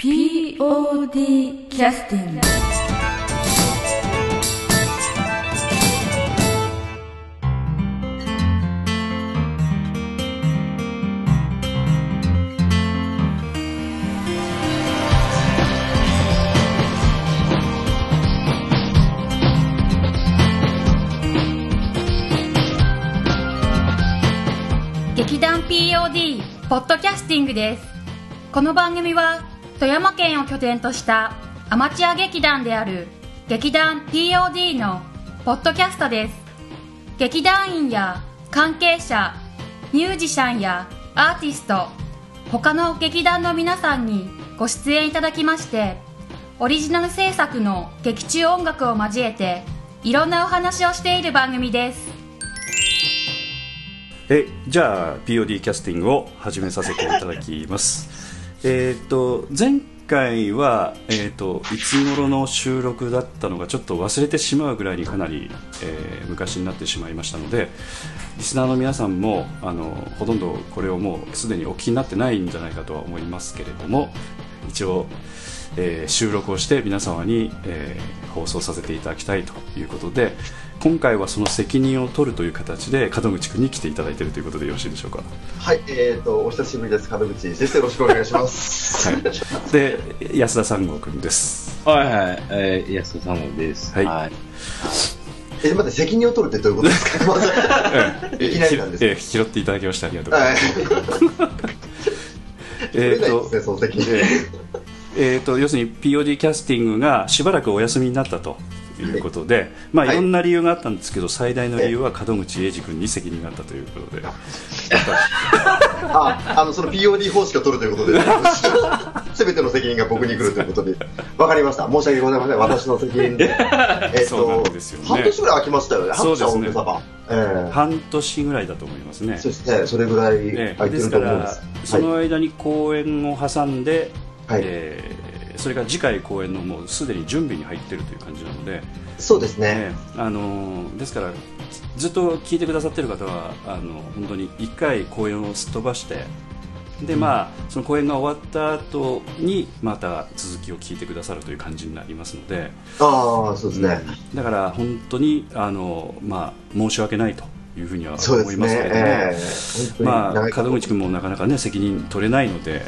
POD キャスティング劇団 POD ポッドキャスティングです。この番組は富山県を拠点としたアマチュア劇団である劇団 POD のポッドキャストです。劇団員や関係者ミュージシャンやアーティスト他の劇団の皆さんにご出演いただきましてオリジナル制作の劇中音楽を交えていろんなお話をしている番組です。えじゃあ POD キャスティングを始めさせていただきます。えっと前回は、えー、といつ頃の収録だったのかちょっと忘れてしまうぐらいにかなり、えー昔になってしまいましたのでリスナーの皆さんもあのほとんどこれをもうすでにお聞きになってないんじゃないかとは思いますけれども一応、えー収録をして皆様に、えー放送させていただきたいということで今回はその責任を取るという形で門口君に来ていただいているということでよろしいでしょうか？はい、えっ、と、お久しぶりです。門口先生、よろしくお願いします。はい、で安田三郷君ですはいはい、えー、安田さんのです。はいはい。え、待って、責任を取るってどういうことですか？いきなりなんですえー拾っていただきましてありがとうございはい。ま す、えっ、と。えー、と要するに POD キャスティングがしばらくお休みになったということで、まあ、はいいろんな理由があったんですけど、最大の理由は門口英二君に責任があったということで、あ、あの、その POD 方式を取るということで、すべての責任が僕に来るということで、わかりました。申し訳ございません。私の責任で。えっそうなんとですよね、半年ぐらい空きましたよね。そうですね。え半年ぐらいだと思いますねえ。そうですね、それぐらいえ空いてるーですからと思います。、その間に公演を挟んで、はいえーそれから次回公演のもうすでに準備に入ってるという感じなので、そうですね。ええ。あのーですからずっと聞いてくださってる方はあの本当に1回公演をすっ飛ばしてで、まあ、その公演が終わった後にまた続きを聞いてくださるという感じになりますので、ああ、そうですね。だから本当にあの、まあ、申し訳ないというふうには思いますけ。れども。ええ。まあ、門口君もなかなかね責任取れないので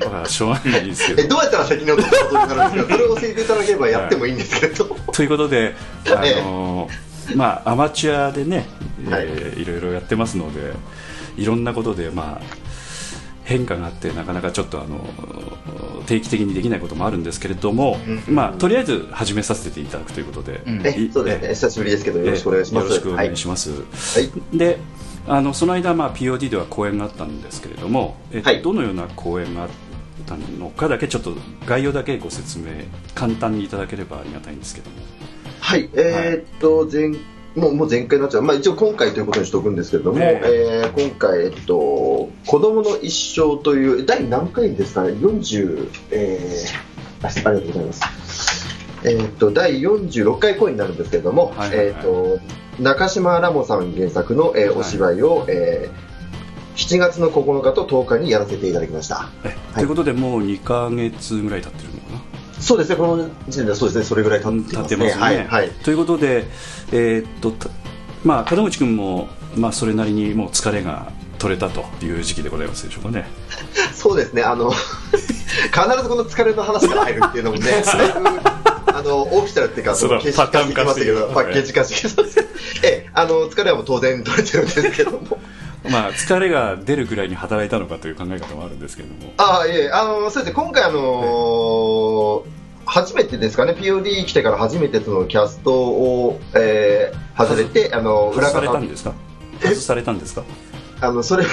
だからしょうがないんですけえどどうやったら責任を取ることになるんですかそれを教えていただければやってもいいんですけれど、ということで、あのまあ、アマチュアでね、はい。えーいろいろやってますのでいろんなことで、まあ、変化があってなかなかちょっとあの定期的にできないこともあるんですけれども、うん。まあ、とりあえず始めさせていただくということで、うん。そうですね、久しぶりですけど、よろしくお願いします。えーよろしくお願いします、はい。であのその間、まあ、POD では講演があったんですけれども、えっとはい。どのような講演があったのかだけちょっと概要だけご説明簡単にいただければありがたいんですけども。はい、えーっと、前、もう、もう前回になっちゃう。まあ一応今回ということにしておくんですけれども、ええー今回、えっと、子供の一生という、第何回ですかね ?40、えー、あありがとうございます。えーっと、第46回公演になるんですけれども、はいはいはいえーっと、中島ラモさん原作の、えーはいお芝居を、えー7月の9日と10日にやらせていただきました。えということでもう2か月ぐらい経ってるそうですね、この時点ではそうですね、それぐらい経ってますね。はい、はい。ということで、えーっとたまあ、門口君も、まあ、それなりにもう疲れが取れたという時期でございますでしょうかね。そうですね、あの、必ずこの疲れの話から入るっていうのもね、あの、オフィシャルっていうか、そうの形式化してきましたけど、パターン化してきますねパッケージ化してきます。ええ、あの、疲れはもう当然取れてるんですけども。まあ、疲れが出るぐらいに働いたのかという考え方もあるんですけれども。ああ、いえ、あの、そうですね、今回あの初めてですかね、POD 来てから初めてそのキャストを、えー、外れて、あの、外された方んですか？外されたんですか？あの、それ、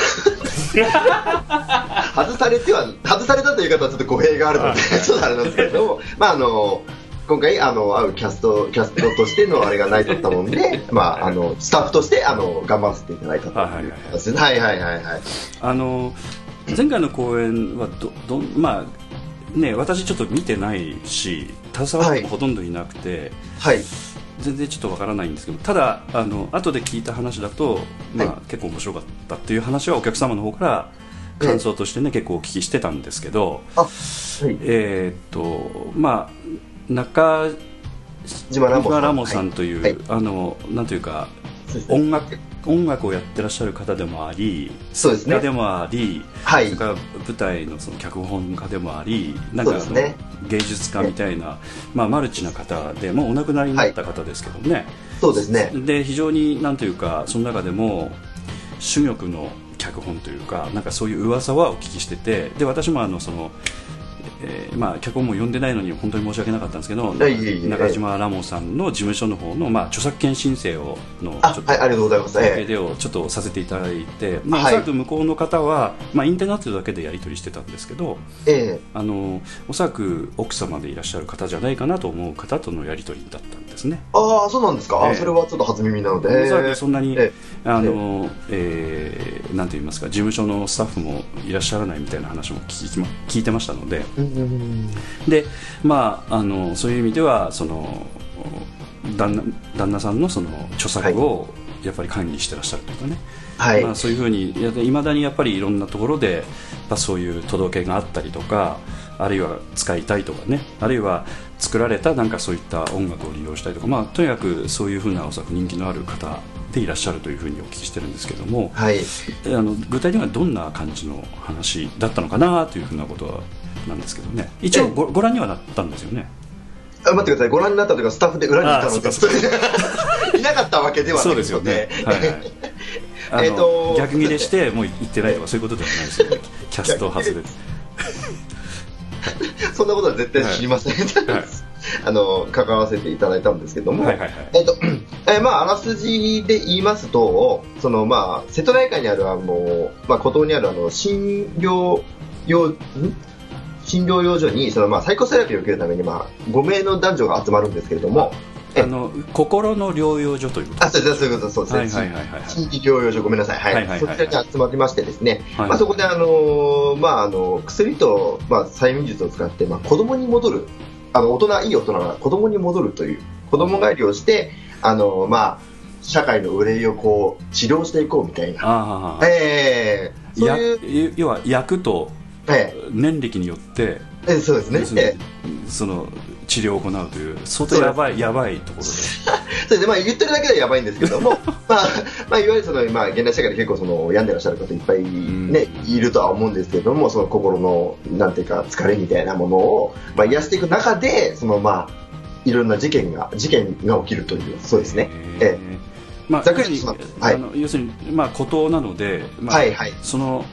外されては、外されたという方はちょっと語弊があるので、ちょっとあれなんですけれども、まあ、あの、今回、あの、会うキャスト、キャストとしてのあれがないとったもんで、まあ、あの、スタッフとして、あの、頑張らせていただいたという形です。はいはいはいはい。あの前回の公演はどどんまあね私ちょっと見てないし携わってもほとんどいなくて、はい。全然ちょっとわからないんですけどただあの後で聞いた話だと、まあは結構面白かったっていう話はお客様の方から感想としてね、結構お聞きしてたんですけどあ、はい。えーっとまあ中島ラモさん。という、はいあのなんというか音楽音楽をやってらっしゃる方でもありそうですね。でもあり、はい。それから舞台のその脚本家でもありなんかあの芸術家みたいな、まあ、マルチな方でもうお亡くなりになった方ですけどね、そうですね。で非常になんというかその中でも珠玉の脚本というかなんかそういう噂はお聞きしててで私もあのその、えーまあ、脚本も読んでないのに本当に申し訳なかったんですけど中島ラモさんの事務所の方の、まあ、著作権申請をのあ、ちょっとはい、ありがとうございます。関係えをちょっとさせていただいて、まあ、おはい。そらく向こうの方は、まあ、インターネットだけでやり取りしてたんですけどえあのおそらく奥様でいらっしゃる方じゃないかなと思う方とのやり取りだった。んですね。ああ、そうなんですか？ええあそれはちょっと初耳なので。おそんなに、えあのえーなんて言いますか事務所のスタッフもいらっしゃらないみたいな話も聞きま聞いてましたのでえうんうんうんで、まあ、あのそういう意味ではその旦那旦那さんのその著作をやっぱり管理してらっしゃるというかね、はい。まあ、そういうふうにいまだにやっぱりいろんなところでそういう届けがあったりとかあるいは使いたいとかねあるいは作られたなんかそういった音楽を利用したりとか、まあ、とにかくそういうふうなおそらく人気のある方でいらっしゃるというふうにお聞きしてるんですけども、はい。あの具体的にはどんな感じの話だったのかなというふうなことはなんですけどね。一応ごご覧にはなったんですよね。あ待ってください。ご覧になったというか、スタッフで裏にいたので。いなかったわけではないそうですよね、はいはい。えーと逆切れしてもう行ってないとかそういうことではないですよね。キャスト外れて そんなことは絶対知りません。はい。あの、関わらせていただいたんですけども、はいはいはい。えっと、えーまあ、あらすじで言いますと、その、まあ、瀬戸内海にある、あの、まあ、孤島にある、あの、診療用、ん？診療養所に、その、まあ、サイコセラピーを受けるために、まあ、5名の男女が集まるんですけれども、えあの心の療養所ということ。あ、そうそういうこと、そうです。ね。はいはいはいはい。はい新規療養所、ごめんなさい。はい。はいはいはい。はいそちらに集まりましてですね、はい。まあ、そこで、あのーまあ、あの、薬と、まあ、催眠術を使って、まあ、子供に戻る、あの、大人、いい大人が子供に戻るという、子供帰りをして、あのーまあ、社会の憂いをこう、治療していこうみたいな。ああ、ええそうやいう、要は役とえ年歴によってええそうですね。その治療を行うという相当やばいやばいところで。え それで、まあ、言ってるだけではやばいんですけども、まあ、まあ、いわゆるその、まあ、現代社会で結構その、病んでらっしゃる方いっぱいね、うん。いるとは思うんですけれども、その心の、なんていうか、疲れみたいなものを、まあ、癒していく中で、その、まあ、いろんな事件が、事件が起きるという、そうですね。ええ。まあ、ざっくりはい。あの要するに、まあ、孤島なので、まあはいはい。その、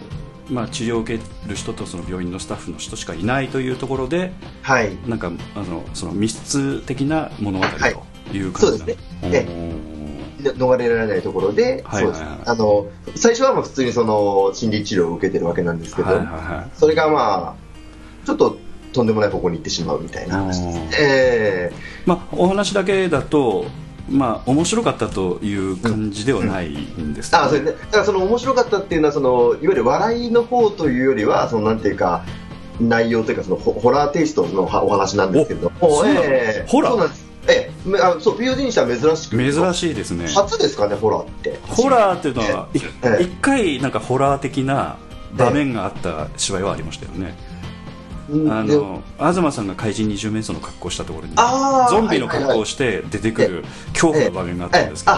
まあ、治療を受ける人とその病院のスタッフの人しかいないというところではい。なんかあのその密室的な物語はい。という感じなんそうですね。ね逃れられないところで。あの、最初はまあ普通にその、心理治療を受けてるわけなんですけど、はいはいはい。それがまあ、ちょっと、とんでもない方向に行ってしまうみたいな話です。ええ。まあ、お話だけだと、まあ、面白かったという感じではないんですけど。あ、それで、だからその面白かったっていうのは、その、いわゆる笑いの方というよりは、その、なんていうか、内容というか、その、ホホラーテイストのお話なんですけれども、ええ。ホラー？そうなんです。ええ。めあそう、POD にしては珍しく。珍い。しいですね。初ですかね、ホラーって。ホラーっていうのは、いええ。一回なんかホラー的な場面があった芝居はありましたよね、うんであの東さんが怪人二十面相の格好をしたところにゾンビの格好をして出てくる恐怖の場面があったんですけど、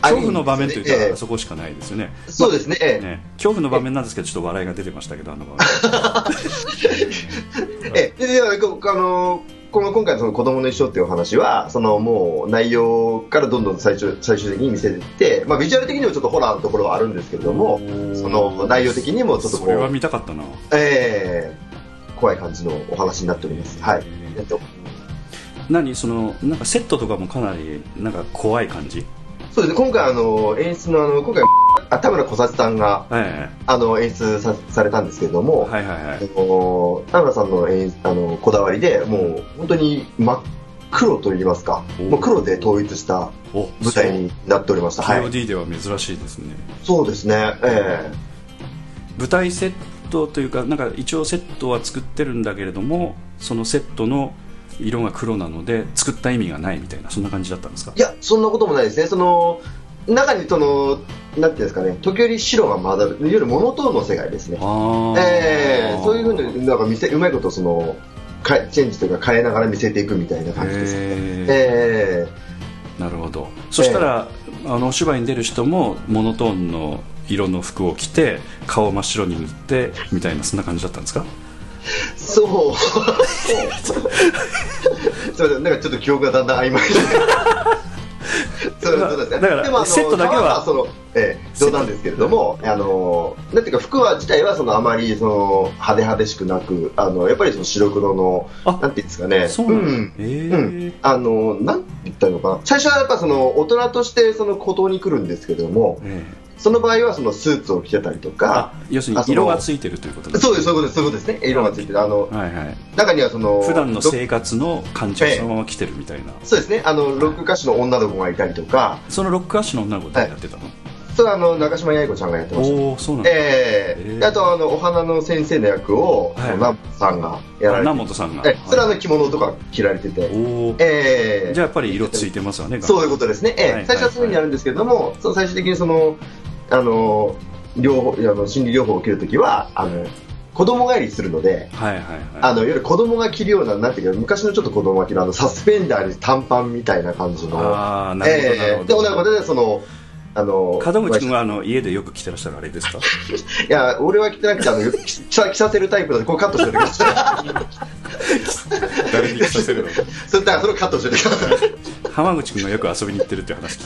恐怖の場面というええとそこしかないですよね。そうですね、ええ。ね恐怖の場面なんですけどちょっと笑いが出てましたけどあの場面。え え、で、あのこの今回のその子供の一生っていうお話は、そのもう内容からどんどん最終最終的に見せていって、まあビジュアル的にもちょっとホラーのところはあるんですけれども、その内容的にもちょっとこそれはう、見たかったな。ええ怖い感じのお話になっております。はい。えっと、何？そのなんかセットとかもかなりなんか怖い感じ？そうですね、今回あの、演出のあの、今回、あ田村小幸さんが、えあの、演出さされたんですけれども、えはいはいはい。田村さんの演あのこだわりで、もう本当に真っ黒といいますか、おもう黒で統一したお舞台になっておりました。はい。では珍しいですね。そうですね、え。舞台セットというかなんか一応セットは作ってるんだけれどもそのセットの色が黒なので作った意味がないみたいなそんな感じだったんですか？えいや、そんなこともないですね。その、中にその、なんていうんですかね、時折白が混ざる、いわゆるモノトーンの世界ですね。あーえー、そういうふうになんか見せうまいことそのかチェンジというか変えながら見せていくみたいな感じですね。へーえなるほどそしたら、あのお芝居に出る人もモノトーンの色の服を着て顔を真っ白に塗ってみたいなそんな感じだったんですか？ー、そう。そうなんかちょっと記憶がだんだん曖昧で。そうそうだ。からでもあのセットだけはまあその、ええ冗談ですけれども、あのなんていうか服は自体はそのあまりその派手派手しくなく、あのやっぱりその白黒のあなんていうんですかね、そうなんあのなんて言ったのかな。最初はやっぱその大人としてその鼓動に来るんですけれどもええその場合はそのスーツを着てたりとかあ要するに色がついてるということですそうですそういうことですそういうことですね。色がついてる。あのはいはい。中にはその普段のろ生活の感じをそのまま来てるみたいな、そうですね。あのロック歌手の女の子がいたりとか。そのロックアッシュの女の子誰やってたの、それはあの中島八重子ちゃんがやってました。おおそうなんだ、ええええ。であとあのお花の先生の役を、はい。南本さんがやられて南本さんが、ええそれはあの着物とか着られてて、おお、ええじゃあやっぱり色ついてますよねそういうことですね、ええ。はい。最初はそういうふうにやるんですけれども、その最終的にそのあの療法あの心理療法を受けるときはあの子供帰りするので。はいはいはい。あのいわゆる子供が着るような、なんていうか、昔のちょっと子供が着るあのサスペンダーに短パンみたいな感じの、ああなるほど、なるほどええで、女の子で、その、あの、門口君はあの家でよく着てらっしゃるあれですか？いや、俺は着てなくて、あの、着着着させるタイプなので、こうカットしておいてください。誰に着させるの？それだからそれをカットしておいてください。浜口君がよく遊びに行ってるって話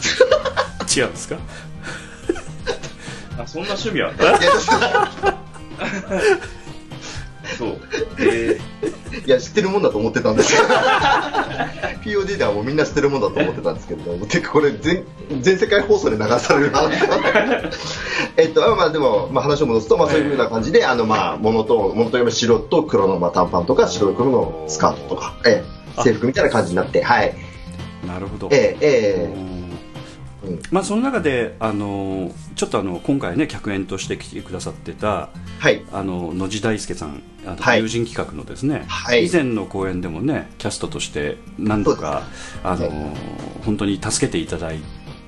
違うんですか？あ、そんな趣味あっいやたそう。えいや、知ってるもんだと思ってたんです。けど。POD ではもうみんな知ってるもんだと思ってたんですけど、てかこれ全、全世界放送で流される話 えっと、まあでも、まあ話を戻すと、まあそういうふうな感じで、あの、まあ、モノトーン、モノトーン白と黒のまあ短パンとか、白と黒のスカートとか、ええ、制服みたいな感じになって、はい。なるほど。ええ、えうんうんまあ、その中であのちょっとあの今回ね客演として来てくださってたえ、はい。あの野地大輔さんあのはい。友人企画のですね、はい。以前の公演でもねキャストとして何度かあの、はい本当に助けていただい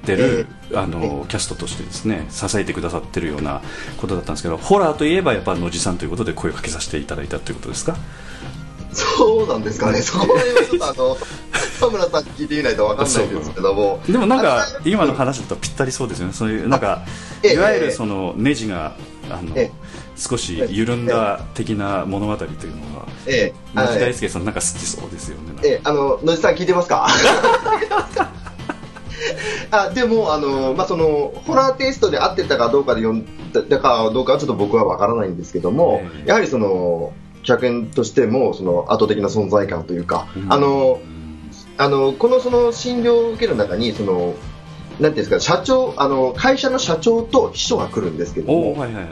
てる、あのキャストとしてですね支えてくださってるようなことだったんですけどホラーといえばやっぱ野地さんということで声をかけさせていただいたということですか？そうなんですかね。そこはちょっとあの、田村さんに聞いてみないとわかんないですけども。でもなんかあ今の話だとぴったりそうですよね。そういうなんかええいわゆるそのネジがあのええ。少し緩んだ的な物語というのはええ、野地はい大輔さんなんか好きそうですよねええ、あの、野地さん聞いてますか？あでもあの、まあ、そのホラーテイストで合ってたかどうかで読んだかどうかはちょっと僕は分からないんですけども、ええ。やはりその客演としてもその圧倒的な存在感というか、うん。あのあのこのその診療を受ける中にそのなんていうんですか社長あの会社の社長と秘書が来るんですけども、はいはい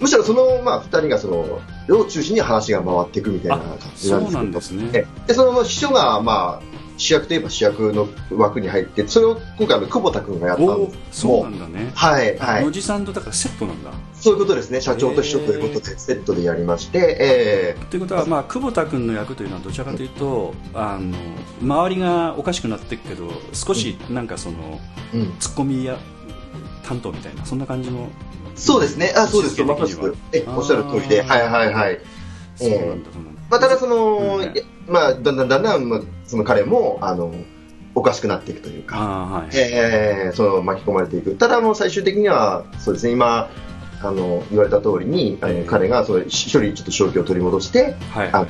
むしろその、まあ、2人がそのを中心に話が回っていくみたいな感じなんですけどそうなんですね。その秘書が、まあ、主役といえば主役の枠に入ってそれを今回あの久保田君がやったんおーですそうなもんだね。はいはい。野地さんとだからセットなんだ。そういうことですね。社長と秘書ということでセットでやりまして、えということは、まあ、久保田君の役というのはどちらかというと、あの周りがおかしくなっていくけど少しなんかその、えうん、ツッコミや担当みたいなそんな感じのそうですね。あそうです。まさしくえおっしゃる通りで。はいはいはい。そうなんだそうなんだ、まあ、ただその、うん。いやまあ、だんだんだんだん、まあ、その彼もあのおかしくなっていくというか、はい、えー、その巻き込まれていく、ただもう最終的にはそうですね今あの言われた通りにええ彼がその一人ちょっと正気を取り戻してはい。はいはい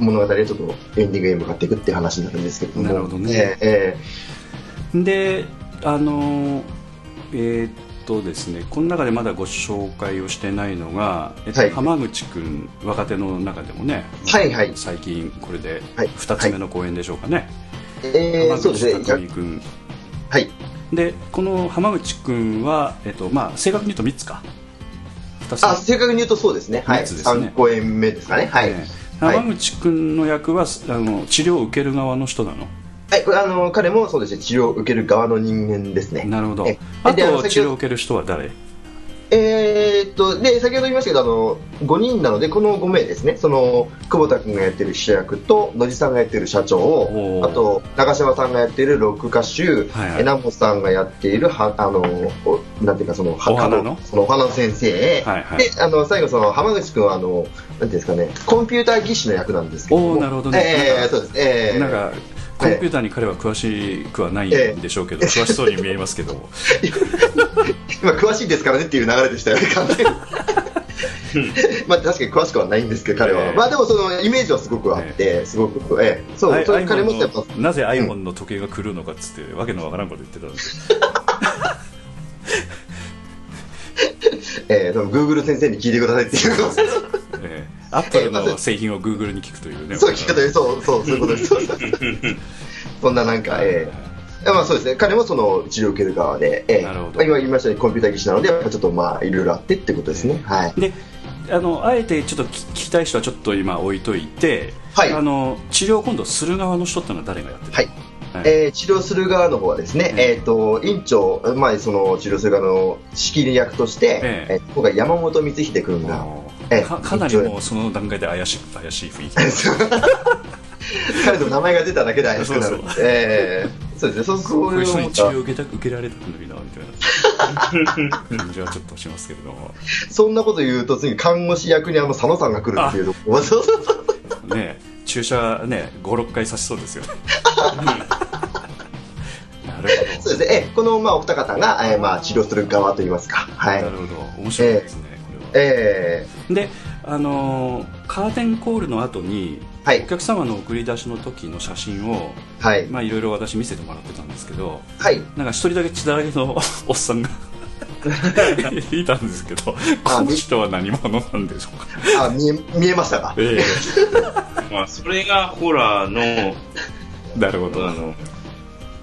物語でちょっとエンディングへ向かっていくっていう話になるんですけれども。なるほどね。えええであのえーっとですねこの中でまだご紹介をしてないのが、えっとはい。浜口君若手の中でもね、はいはい。最近これではい。2つ目の公演でしょうかね、ええ浜口そうですね。匠君はい。でこの浜口君は、えっとまあ、正確に言うと3つか。2つあ正確に言うとそうですね。はい。三つですね。3公演目ですかね。はい、ねはい浜口君の役はあの治療を受ける側の人なのはい、あの彼もそうですね治療を受ける側の人間ですね。なるほど。えあと治療を受ける人は誰？えーっと、で、先ほど言いましたけど、あの、5人なので、この5名ですね、その、久保田君がやってる主役と、野地さんがやってる社長おー。あと、長嶋さんがやってるロック歌手、はいはい。え南本さんがやっている、は、あの、おなんていうか、その、はお花の？そのお花の先生、はいはい。で、あの、最後、その、浜口君は、あの、なんていうんですかね、コンピューター技師の役なんですけども。おーなるほどね。えーそうです。えー。なんかコンピューターに彼は詳しくはないんでしょうけど、詳しそうに見えますけど。今詳しいですからねっていう流れでしたよね、完全に。まあ確かに詳しくはないんですけど、彼は。ええ。まあでもそのイメージはすごくあって、すごく、ええ、そう、アイそれ彼もっなぜ iPhone の時計が来るのかっつってわけのわからんこと言ってたんです。ええ、その Google 先生に聞いてくださいっていうアップルの製品を Google に聞くというね。そう聞き方で、そう、そう、そういうことです。そうそうそうそんななんか、ええ。まあそうですね、彼もその治療を受ける側で、ええなるほど。まあ今言いましたようにコンピューター技師なので、やっぱちょっとまあいろいろあってってことですね。はい。であのあえてちょっと聞聞きたい人はちょっと今置いといて、はい。あの治療を今度する側の人ってのは誰がやってるはい。はい。えー治療する側の方はですね、うんえっ、と、院長、まあ、その治療する側の仕切り役として、えええー今回山本光秀君が、ええかかなりもうその段階で怪しい怪しい雰囲気。彼の名前が出ただけで怪しくなる。そうえーそうですね、そうこそうういう人に治療を受けた受けられたくないなみたいな。感じはちょっとしますけれども。そんなこと言うと、次、看護師役にあの佐野さんが来るっていうとそうそうそうね注射ね56回刺しそうですよ。ねなるほそうですね、えーこの、まあ、お二方が、えーまあ、治療する側といいますか。はい。どな。るほど。面白いですね、これはえであのーカーテンコールの後にーはいお。客様の送り出しの時の写真をはい。まあいろいろ私見せてもらってたんですけどはい。なんか一人だけ血だらけのおっさんがいたんですけどこの人は何者なんでしょうか？あ、見え、見えましたか？え まあ、それがホラーの、えなるほどあの、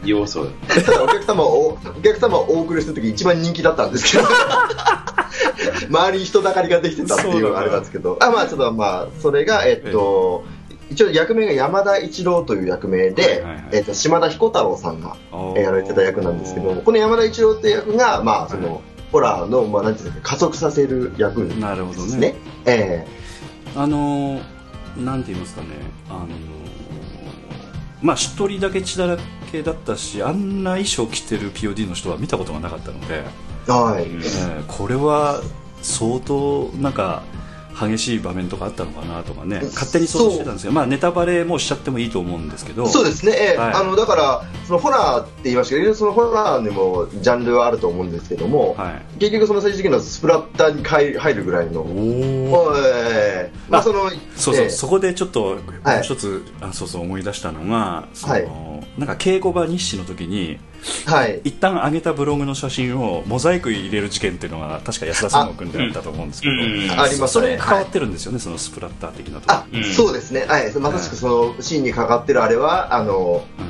要素。た だお客様を、お客様をお送りした時一番人気だったんですけど、周りに人だかりができてたっていうあれなんですけど、あ、まあちょっとまあ、それが、えっと、一応役名が山田一郎という役名で、えっと、島田彦太郎さんがやられてた役なんですけど、この山田一郎っていう役が、まあその、はい。ホラーの、まあなんていうか、加速させる役ですね。なるほどね。え。あのーなんて言いますかね。あのーまあ一人だけ血だらけだったしあんな衣装着てる POD の人は見たことがなかったので、えはい。えーこれは相当なんか激しい場面とかあったのかなとかね。勝手に想像してたんですよ。まあネタバレもしちゃってもいいと思うんですけど。そうですね、ええ。はい。あのだから、そのホラーって言いましたけど、そのホラーにもジャンルはあると思うんですけども、はい。結局、その最終的にはスプラッターに入る入るぐらいの、おおええ。まあ、そのそうそう、ええ。そこでちょっともうはい一つ、あそうそう思い出したのがその、はい。なんか稽古場日誌の時にはい、一旦上げたブログの写真をモザイク入れる事件っていうのが確か安田三君であったと思うんですけど、うん。ありますね。それに関わってるんですよね、そのスプラッター的なところ。あ、うん。そうですね、はい、まさしくそのシーンにかかってるあれは、あのう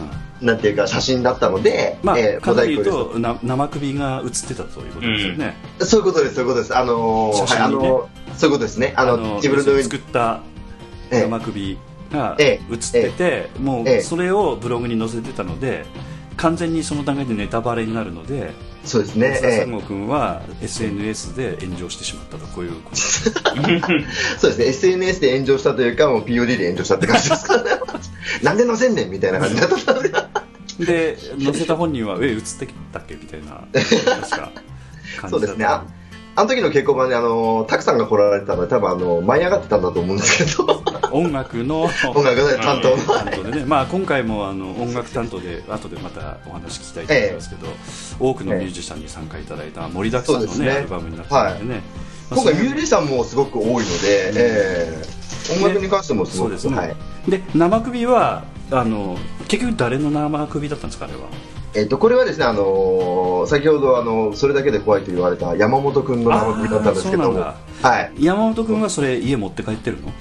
ん。なんていうか、写真だったので、まあ、ええかなり言うモザイクとな生首が映ってたということですよね、そういうことです、そういうことです、あのーはい、あのそういうことですね、あの自分の作ったええ。生首がえ映ってて、もええ。うそれをブログに載せてたので完全にその段階でネタバレになるのでそうですね安、田ええ三郷君は SNS で炎上してしまったとこういうこと そうですね、SNS で炎上したというか、もう POD で炎上したって感じですからね。なんで載せんねんみたいな感じだったんで。で載せた本人は「え映ってたっけ?」みたいな そうですね。ああの時の稽古場に、あの、たくさんが来られてたので、多分あの、舞い上がってたんだと思うんですけど、音楽の音楽の担当の。担当でね、まあ、今回もあの音楽担当で後でまたお話聞きたいと思いますけど、多くのミュージシャンに参加いただいた盛りだくさんの、ねね。アルバムになってるのでね、まあ今回ミュージシャンもすごく多いので、ええ音楽に関してもすごく、そうですね、はい。で生首はあの結局誰の生首だったんですかあれはえっ、と、これはですね、あのー先ほど、あの、それだけで怖いと言われた山本くんの生首だったんですけども、はい。山本君はそれ家持って帰ってるの？い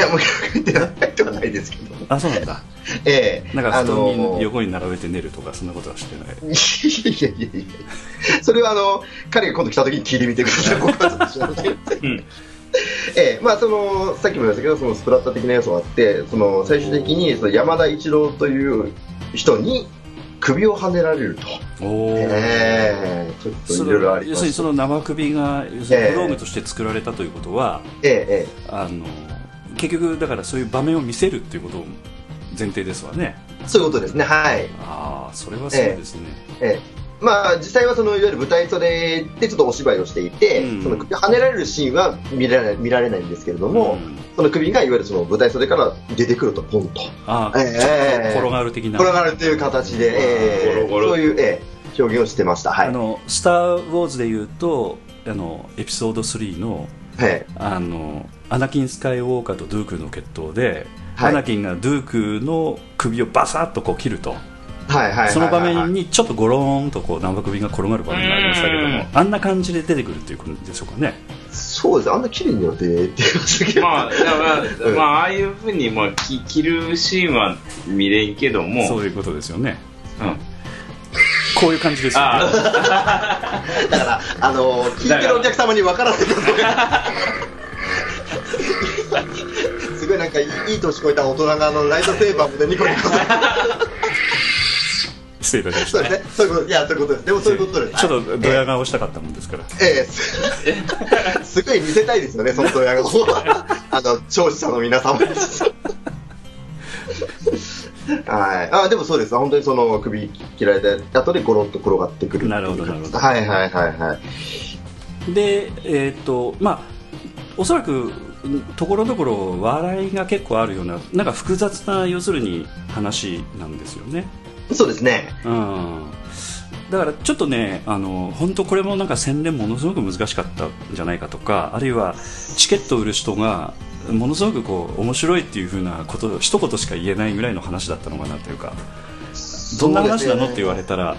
や、もう言ってないとはないですけど、あそうなんだ。ええ。なんか布団にー横に並べて寝るとかそんなことはしてない？いやいやいやいやそれはあの彼が今度来た時に聞いてみてください、僕はちょっと知りません。うん。ええ。まあ、そのさっきも言いましたけど、そのスプラッター的な要素があって、その最終的にその山田一郎という人に、首をはねられると。えー、ちょっとそいろいろあの要するに。その生首が要するにええ小道具として作られたということは、えええあの結局だからそういう場面を見せるっていうことを前提ですわねえそういうことですね。はい。ああそれはそうですね、ええまあ、実際はそのいわゆる舞台袖でちょっとお芝居をしていて、うんその首を跳ねられるシーンは見られない見られないんですけれども、うんその首がいわゆるその舞台袖から出てくると、ポンと。ああ、え転がる的な、転がるという形で、ええゴロゴロそういう、ええ表現をしてました。はい。あの「スター・ウォーズ」でいうとあのエピソード3のはい。あのアナキン・スカイウォーカーとドゥークの決闘で、はいアナキンがドゥークの首をバサッとこう切ると。その場面にちょっとゴローンとこう生首が転がる場面がありましたけどうんもあんな感じで出てくるっていうことでしょうかねそうです。あんな綺麗によって出てましたけど。まあ、うんまあ、ああいうふうに、まあ、き着るシーンは見れんけども、そういうことですよねうん。こういう感じですよねあだから、あのー聞いてるお客様に分からないことが。すごいなんかいいいい年こえた大人があのライトセーバーでニコニコ失礼いたしました。そうですね。そういうこと。いやそういうこと。ですでもそういうことですちょっとドヤ顔したかったもんですから。ええ。すすごい見せたいですよねそのドヤ顔。あの聴取者の皆様。にはい。あでもそうです。本当にその首切られた後でゴロッと転がってくるなるほどなるほど。はいはいはいはい。でえっ、とまあおそらくところどころ笑いが結構あるようななんか複雑な要するに話なんですよねそうですね。うん。だからちょっとねあの本当これもなんか宣伝ものすごく難しかったんじゃないかとかあるいはチケットを売る人がものすごくこう面白いっていうふうなことを一言しか言えないぐらいの話だったのかなというかどんな話なのって言われたら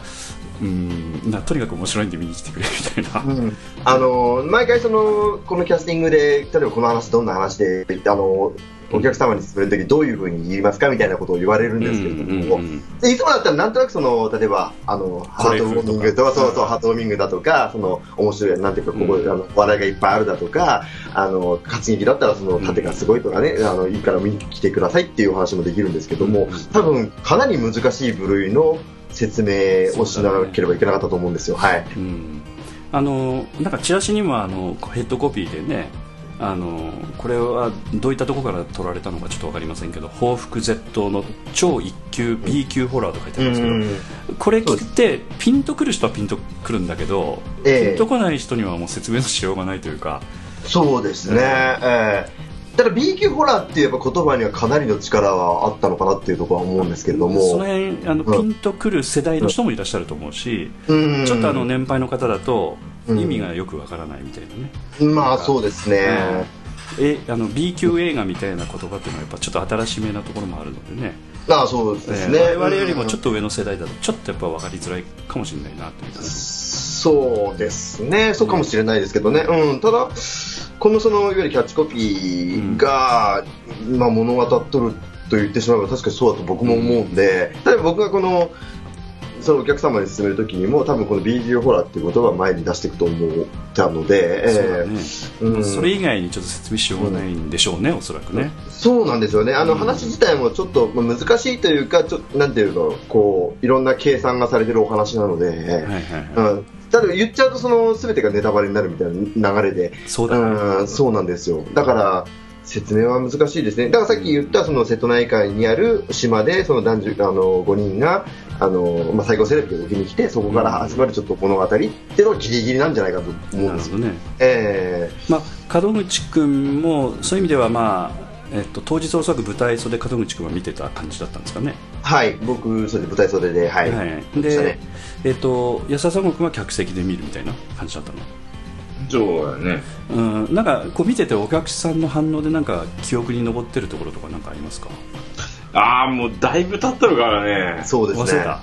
うんなとにかく面白いんで見に来てくれみたいな、うん。あの毎回そのこのキャスティングで例えばこの話どんな話であのお客様に勧めるときどういうふうに言いますかみたいなことを言われるんですけれども、うんうんうんでいつもだったらなんとなくその例えばあのハートウォーミングとかそうそうハートウォーミングだとかその面白いなんていうかここ、うんあの笑いがいっぱいあるだとかあの活劇だったらその盾がすごいとかね、あのいいから見に来てくださいっていうお話もできるんですけども、うん多分かなり難しい部類の説明をしなければいけなかったと思うんですよ。はい。うん。あのなんかチラシにもあのヘッドコピーでねあのこれはどういったところから取られたのかちょっと分かりませんけど報復 Z の超一級 B 級ホラーと書いてあるんですけど、うんこれ聞いてピンとくる人はピンとくるんだけど、ええ。ピンとこない人にはもう説明のしようがないというか。そうですね、ええ。ただ B 級ホラーっていうやっぱ言葉にはかなりの力はあったのかなっていうところは思うんですけれども、その辺あのうん。ピンとくる世代の人もいらっしゃると思うし、うん。ちょっとあの年配の方だとうん意味がよくわからないみたいなね、まあそうですね、えあの B 級映画みたいな言葉っていうのはやっぱちょっと新しめなところもあるのでね。まあそうですね、えー我々よりもちょっと、と上の世代だとちょっとやっぱ分かりづらいかもしれないなという感じ。そうですね。そうかもしれないですけどね、うん、ただこのそのいわゆるキャッチコピーが、まあ、物語っとると言ってしまえば確かにそうだと僕も思うんで例えば僕がこのそのお客様に勧めるときにも多分この B 級ホラーっていう言葉を前に出していくと思ったので、そうだね。うん。それ以外にちょっと説明しようがないんでしょうね、おそらくね、そうなんですよね。あのうん。話自体もちょっとまあ難しいというか、ちょっとなんていうの、こういろんな計算がされてるお話なので、はいはいはい、うん。ただ言っちゃうとその全てがネタバレになるみたいな流れで、そうだね、うん、そうなんですよ。だから説明は難しいですね。だからさっき言ったその瀬戸内海にある島でその男女あの5人があのまあ最高セレブで受けに来てそこから始まるちょっと物語っていうのがギリギリなんじゃないかと思うんですよ。ね、えまあ、門口君もそういう意味では、まあえっと、当日おそらく舞台袖門口君は見てた感じだったんですかね、ーはい、僕それで舞台袖ではい。はい。でね、えっと、安田三国君は客席で見るみたいな感じだったの？そうだね。うん、なんかこう見ててお客さんの反応でなんか記憶に残ってるところとかなんかありますか？ああ、もうだいぶ経ってるからね。そうですね。忘れた。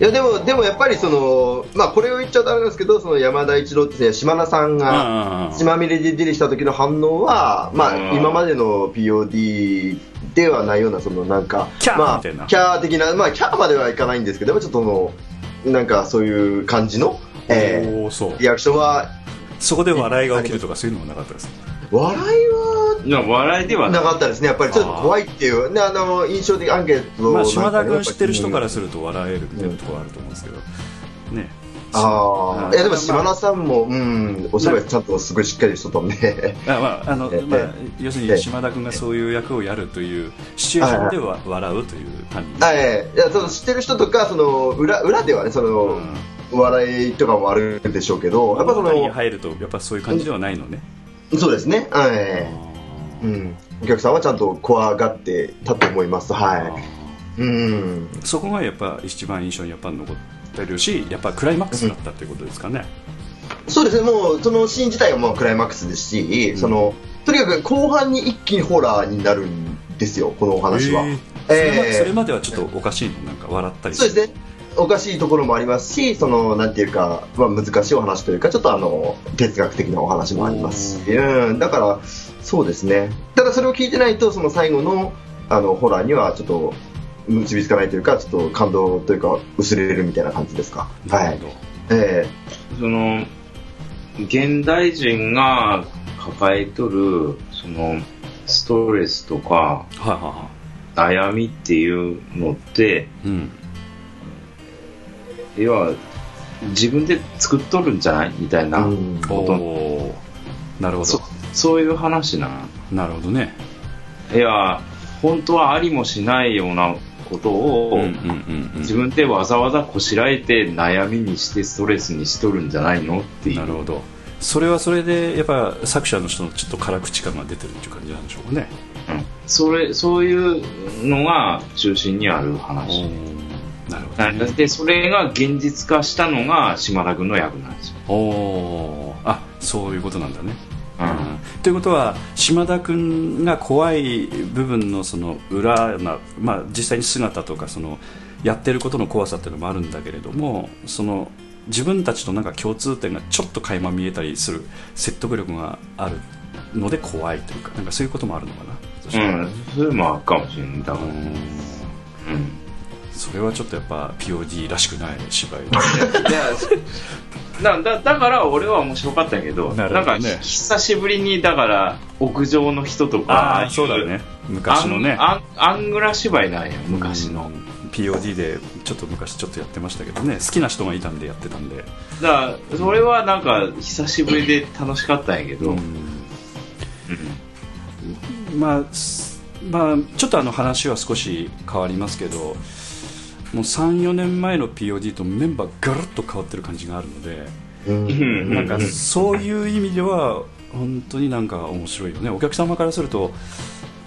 いやでもでもやっぱりそのまあこれを言っちゃダメなんですけどその山田一郎ってね島田さんがあ血まみれで出てきた時の反応はまうん。あ今までの POD ではないようなそのなんかキャーまあみたいな。キャー的なまあキャーまではいかないんですけどちょっとそのなんかそういう感じの、えおーそう。ーリアクションはそこで笑いが起きるとかそういうのもなかったです笑いはいや笑いではなかったですね、やっぱりちょっと怖いっていう、ね、あの印象的アンケートをまあ、島田君知ってる人からすると笑えるみたいなところあると思うんですけど、ね。ああ、うんいやでも島田さんも、うん、お芝居ちゃんとすごいしっかりしとったんで、あまああのええ。まあ、要するに島田君がそういう役をやるというシチュエーションでは笑うという単に、はい、いやその知ってる人とか、その裏裏ではね、その、笑いとかもあるんでしょうけど、やっぱそ物語にの、入るとやっぱそういう感じではないのね、そうですね、はい、うん、お客さんはちゃんと怖がってたと思います、はい。うん、そこがやっぱ一番印象にやっぱ残ってるしやっぱクライマックスだったということですかね、そうですね、もうそのシーン自体はもうクライマックスですし、そのとにかく後半に一気にホラーになるんですよ、このお話は。えー。それまえー。それまではちょっとおかしいの？なんか笑ったりそうですね。おかしいところもありますし、その、なんていうか、まあ、難しいお話というか、ちょっとあの、哲学的なお話もあります。し、うん、だから、そうですね。ただそれを聞いてないと、その最後の、あの、ホラーにはちょっと、結びつかないというか、ちょっと感動というか、薄れるみたいな感じですか。はいなるほ。ど、えその、現代人が抱えとる、その、ストレスとか、はいはいは悩みっていうのって、いうん要は、自分で作っとるんじゃない？みたいえな、うん。こと。なるほそど。そういう話な。なるほどね。いや、本当はありもしないようなことを、うんうんうんうん。自分でわざわざこしらえて悩みにしてストレスにしとるんじゃないの？っていう。なるほど。それはそれでやっぱ作者の人のちょっと辛口感が出てるっていう感じなんでしょうかね。うん。それ、そういうのが中心にある話。なるほど、ね、で、それが現実化したのが島田君の役なんですよ。おー。あそういうことなんだね。うん。うん。ということは島田君が怖い部分のその裏な、まあ、実際に姿とかそのやってることの怖さっていうのもあるんだけれどもその自分たちとなんか共通点がちょっと垣間見えたりする説得力があるので怖いというかなんかそういうこともあるのかな。うん、それもあるかもしれない。だから、うん。うん。それはちょっとやっぱ POD らしくない芝居。だだ だから俺は面白かったんやけど、なね。なんか久しぶりに、だから屋上の人とか、あそうだね。昔のね。アンアングラ芝居なんや、昔の。うん POD でちょっと昔ちょっとやってましたけどね。好きな人がいたんでやってたんで、だから、それはなんか久しぶりで楽しかったんやけど、まあすまあちょっとあの話は少し変わりますけどもう34年前の POD とメンバーガラッと変わってる感じがあるのでうん。うんなんかそういう意味では本当になんか面白いよね。お客様からすると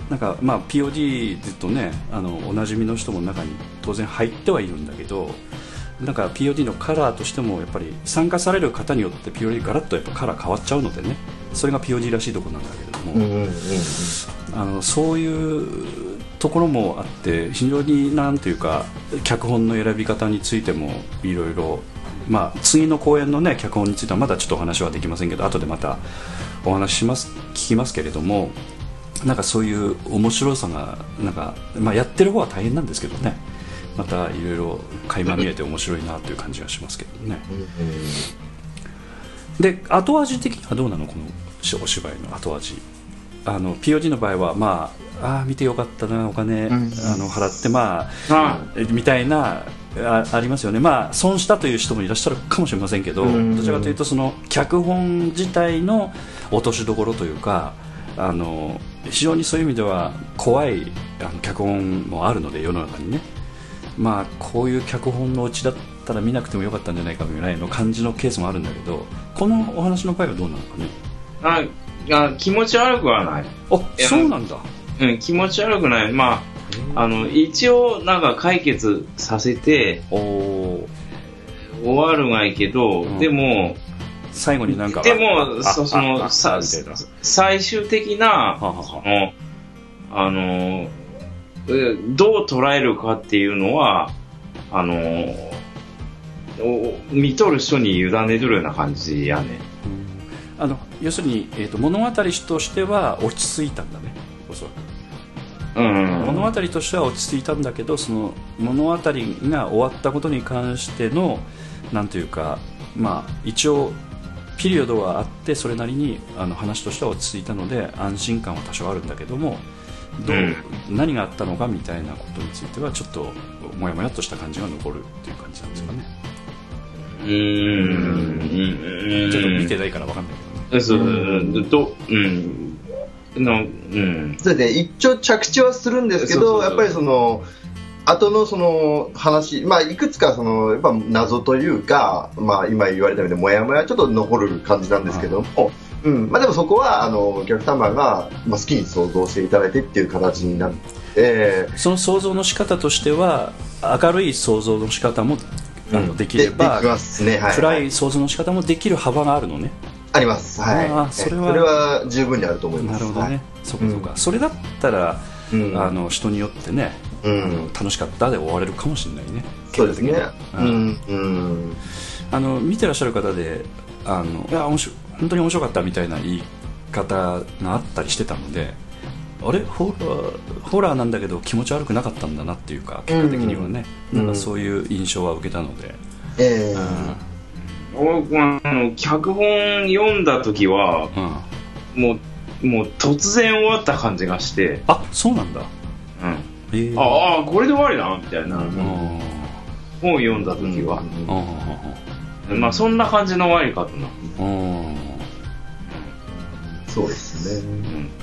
なんかまあ POD とねあのおなじみの人も中に当然入ってはいるんだけどなんか POD のカラーとしてもやっぱり参加される方によって POD ガラッとやっぱカラー変わっちゃうのでねそれが POD らしいところなんだけれども、あのそういうところもあって非常になんというか脚本の選び方についてもいろいろまあ次の公演のね脚本についてはまだちょっとお話はできませんけど後でまたお話しします聞きますけれどもなんかそういう面白さがなんか、まあ、やってる方は大変なんですけどね。またいろいろ垣間見えて面白いなという感じがしますけどね。で後味的にはどうなの？このお芝居の後味。あの POD の場合はまああー見てよかったなお金、んあの払ってまあみたいなあありますよね。まあ損したという人もいらっしゃるかもしれませんけどうんどちらかというとその脚本自体の落としどころというかあの非常にそういう意味では怖いあの脚本もあるので世の中にね。まあこういう脚本のうちだったら見なくてもよかったんじゃないかぐらいの感じのケースもあるんだけどこのお話の場合はどうなのかねああ気持ち悪くはない。あそうなんだ。うん、気持ち悪くない。まあ、あの、一応なんか解決させておお終わるがいいけど、うん。でも、最後になんかであも、そその、さ最終的な、その、あの、えどう捉えるかっていうのは、あの、お見とる人に委ねるような感じやね。あの要するに、えー、と物語としては落ち着いたんだねおそらく。うん。物語としては落ち着いたんだけどその物語が終わったことに関してのなんというかまあ一応ピリオドはあってそれなりにあの話としては落ち着いたので安心感は多少あるんだけどもどう、うん。何があったのかみたいなことについてはちょっともやもやっとした感じが残るっていう感じなんですかね、うーん。ちょっと見てないから分かんないけどねそう、うん、と、うん。の、うん。そうですね、一応着地はするんですけど、そうそうそうやっぱりその、後のその話、まあ、いくつかその、やっぱ謎というか、まあ、今言われたように、もやもやちょっと残る感じなんですけども、うん、まあでもそこは、あの、お客様が、まあ、好きに想像していただいてっていう形になって、その想像の仕方としては明るい想像の仕方もあのできれば、できますね、はい。暗い想像の仕方もできる幅があるのねあります。はい。それは十分にあると思います。なるほどね、はい。そうかそうか、それだったら、うん。あの人によってね、うん。楽しかったで終われるかもしれないね。そうですね。ううん。あの見てらっしゃる方であのいや面白い本当に面白かったみたいな言い方があったりしてたのであれ？ホラーホラーなんだけど気持ち悪くなかったんだなっていうか結果的にはね、うん。なんかそういう印象は受けたので、ええ。うん。僕あの、脚本読んだ時は、うんもう、もう突然終わった感じがして、あそうなんだうん。えー、ああ、これで終わりなみたいな。うん本を読んだ時は。うんまあ、そんな感じの終わり方な。そうですね。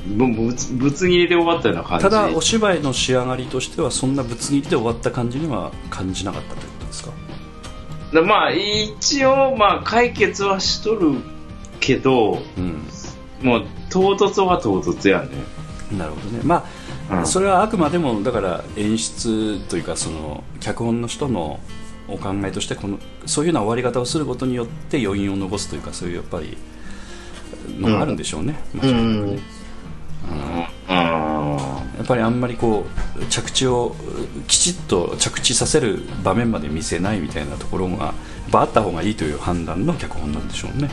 うん。ぶぶつぶつ切りで終わったような感じ。ただお芝居の仕上がりとしてはそんなぶつ切りで終わった感じには感じなかったということですか？だまあ、一応、まあ、解決はしとるけど、うん。もう、唐突は唐突やね。なるほどね。まあ、うん。それはあくまでもだから演出というかその脚本の人のお考えとしてこのそういうような終わり方をすることによって余韻を残すというかそういうやっぱりのがあるんでしょうね、間違いなくねうん。やっぱりあんまりこう着地をきちっと着地させる場面まで見せないみたいなところがあった方がいいという判断の脚本なんでしょうね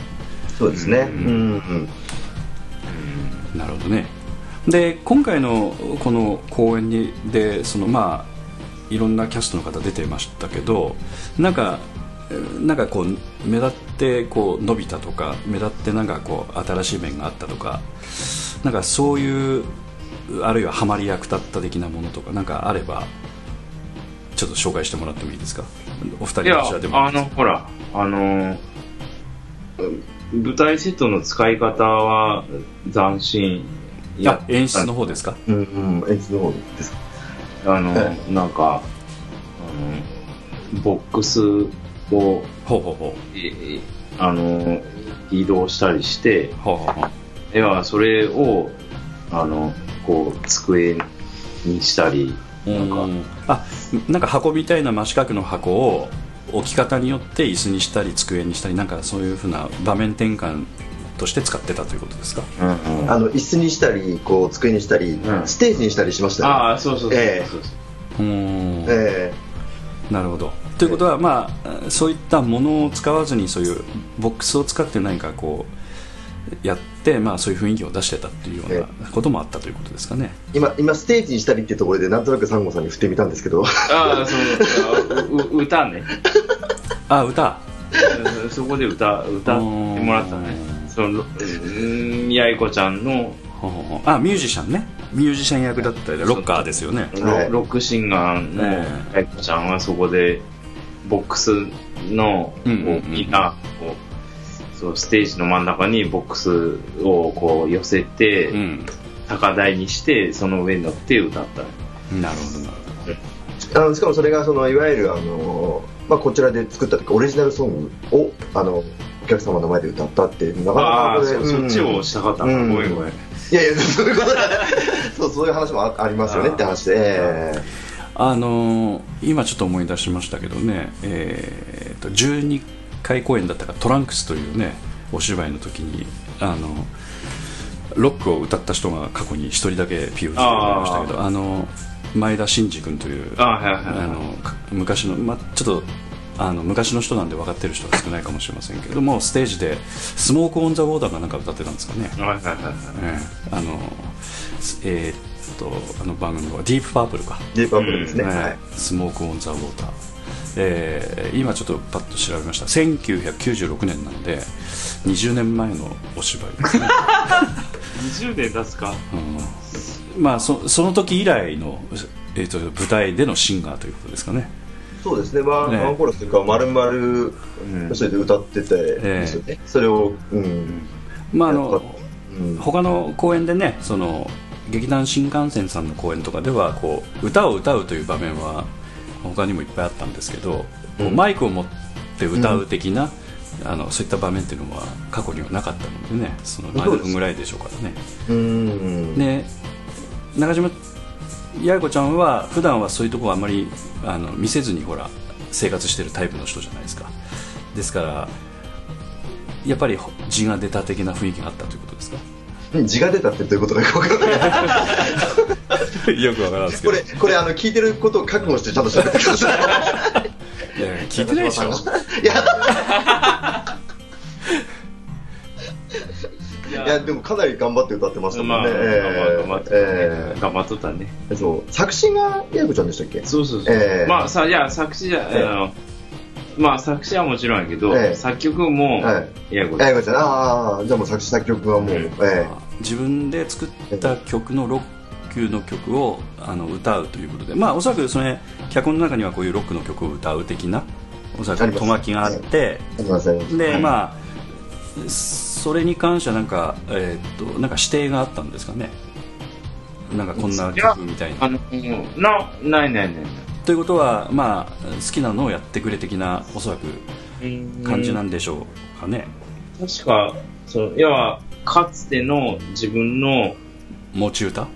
そうですね。うん。うん。なるほどねで今回のこの公演にでそのまあいろんなキャストの方出てましたけどなんかえーなんかこう目立ってこう伸びたとか目立ってなんかこう新しい面があったとかなんかそういうあるいはハマり役だった的なものとかなんかあればちょっと紹介してもらってもいいですか？お二人はで、もあの、ほら、あの、舞台セットの使い方は斬新やあ演出の方ですか？うん。うん。演出の方ですか。あの、えなんか、あの、ボックスを、ほうほうほえあの、移動したりして、うほうほうほういや、それを、あの、こう、机にしたり、なんか、うん。あなんか箱みたいな真四角の箱を置き方によって椅子にしたり机にしたりなんかそういうふうな場面転換として使ってたということですか？うんうん。あの、椅子にしたり、こう、机にしたり、うん。ステージにしたりしましたね。ああ、そうそうそうそうええそう。ん。えなるほど。ということはまあそういったものを使わずにそういうボックスを使って何かこうやってまあそういう雰囲気を出してたっていうようなこともあったということですかね。え今、今、ステージにしたりっていうところで、なんとなくサンゴさんに振ってみたんですけど、ああ、そう、うう歌ね。あ歌？うんそこで歌、歌ってもらったね。う。ん。その、うんやいこちゃんの。あミュージシャンね。ミュージシャン役だったりロッカーですよね。ロ,、はい。ロックシンガーのえやいこちゃんはそこで、ボックスの、こううんそう、ステージの真ん中にボックスをこう寄せて、うん高台にして、その上に乗って歌った。なるほどなるほどあのしかもそれが、その、いわゆる、あの、まあ、こちらで作ったというか、オリジナルソングを、あの、お客様の前で歌ったっていう、なかなかああ、これそそっちをしたかったな。うんごめんごめん。いやいや、そういうことだ。そう、そういう話もあありますよねって話で。ええあのー今ちょっと思い出しましたけどね、えーと12回公演だったかトランクスというねお芝居の時にあのロックを歌った人が過去に一人だけ POD でありましたけどあの前田真二君という昔の、ま、ちょっとあの昔の人なんで分かってる人は少ないかもしれませんけどもステージで「スモーク・オン・ザ・ウォーター」がなんか歌ってたんですかね。あのえーっとあの番組はディープパープルか。ディープアップルですね。うんはい。スモーク・オン・ザ・ウォーターえー今ちょっとパッと調べました。1996年なんで20年前のお芝居ですね、20年経つか。うん。まあそその時以来の、えー、と舞台でのシンガーということですかね。そうですね、ワン,、ね。ワンコーラスというか、丸々、ん。それで歌っててですよね、それを、うん、まああのうん。他の公演でねその劇団新幹線さんの公演とかではこう歌を歌うという場面は他にもいっぱいあったんですけど、こうマイクを持って歌う的な、あのそういった場面っていうのは過去にはなかったのでねその7分ぐらいでしょうからね。うん、で中島八重子ちゃんは普段はそういうところあんまりあの見せずにほら生活してるタイプの人じゃないですか。ですからやっぱり字が出た的な雰囲気があったということですか？字が出たってどういうことかよくわからない。よくわからすけどこれ、これ、あの、聞いてることを覚悟してちゃんと喋ってください。いや聞いてないでしょいや、いいや、でもかなり頑張って歌ってましたもんね。まあ、え頑張っとったねえ頑張っとったね。えそう。作詞が、やこちゃんでしたっけ？そうそうそう。ええまあさ、いや、作詞じゃ、ええあの、まあ作詞はもちろんやけど、ええ。作曲も、はいやこやこちゃん、ああ、じゃあもう作詞作曲はもう、うん。え自分で作った曲のロックの曲をあの歌うということで。まあおそらくそれ脚本の中にはこういうロックの曲を歌う的なおそらくとまきがあってえありますあります。でまあそれに関してはなんかえーっとなんか指定があったんですかね。なんかこんな曲みたいな。あの、うんな、ないないないない。ということはまあ好きなのをやってくれ的なおそらく感じなんでしょうかね、確か、その、要は、かつての自分の持ち歌？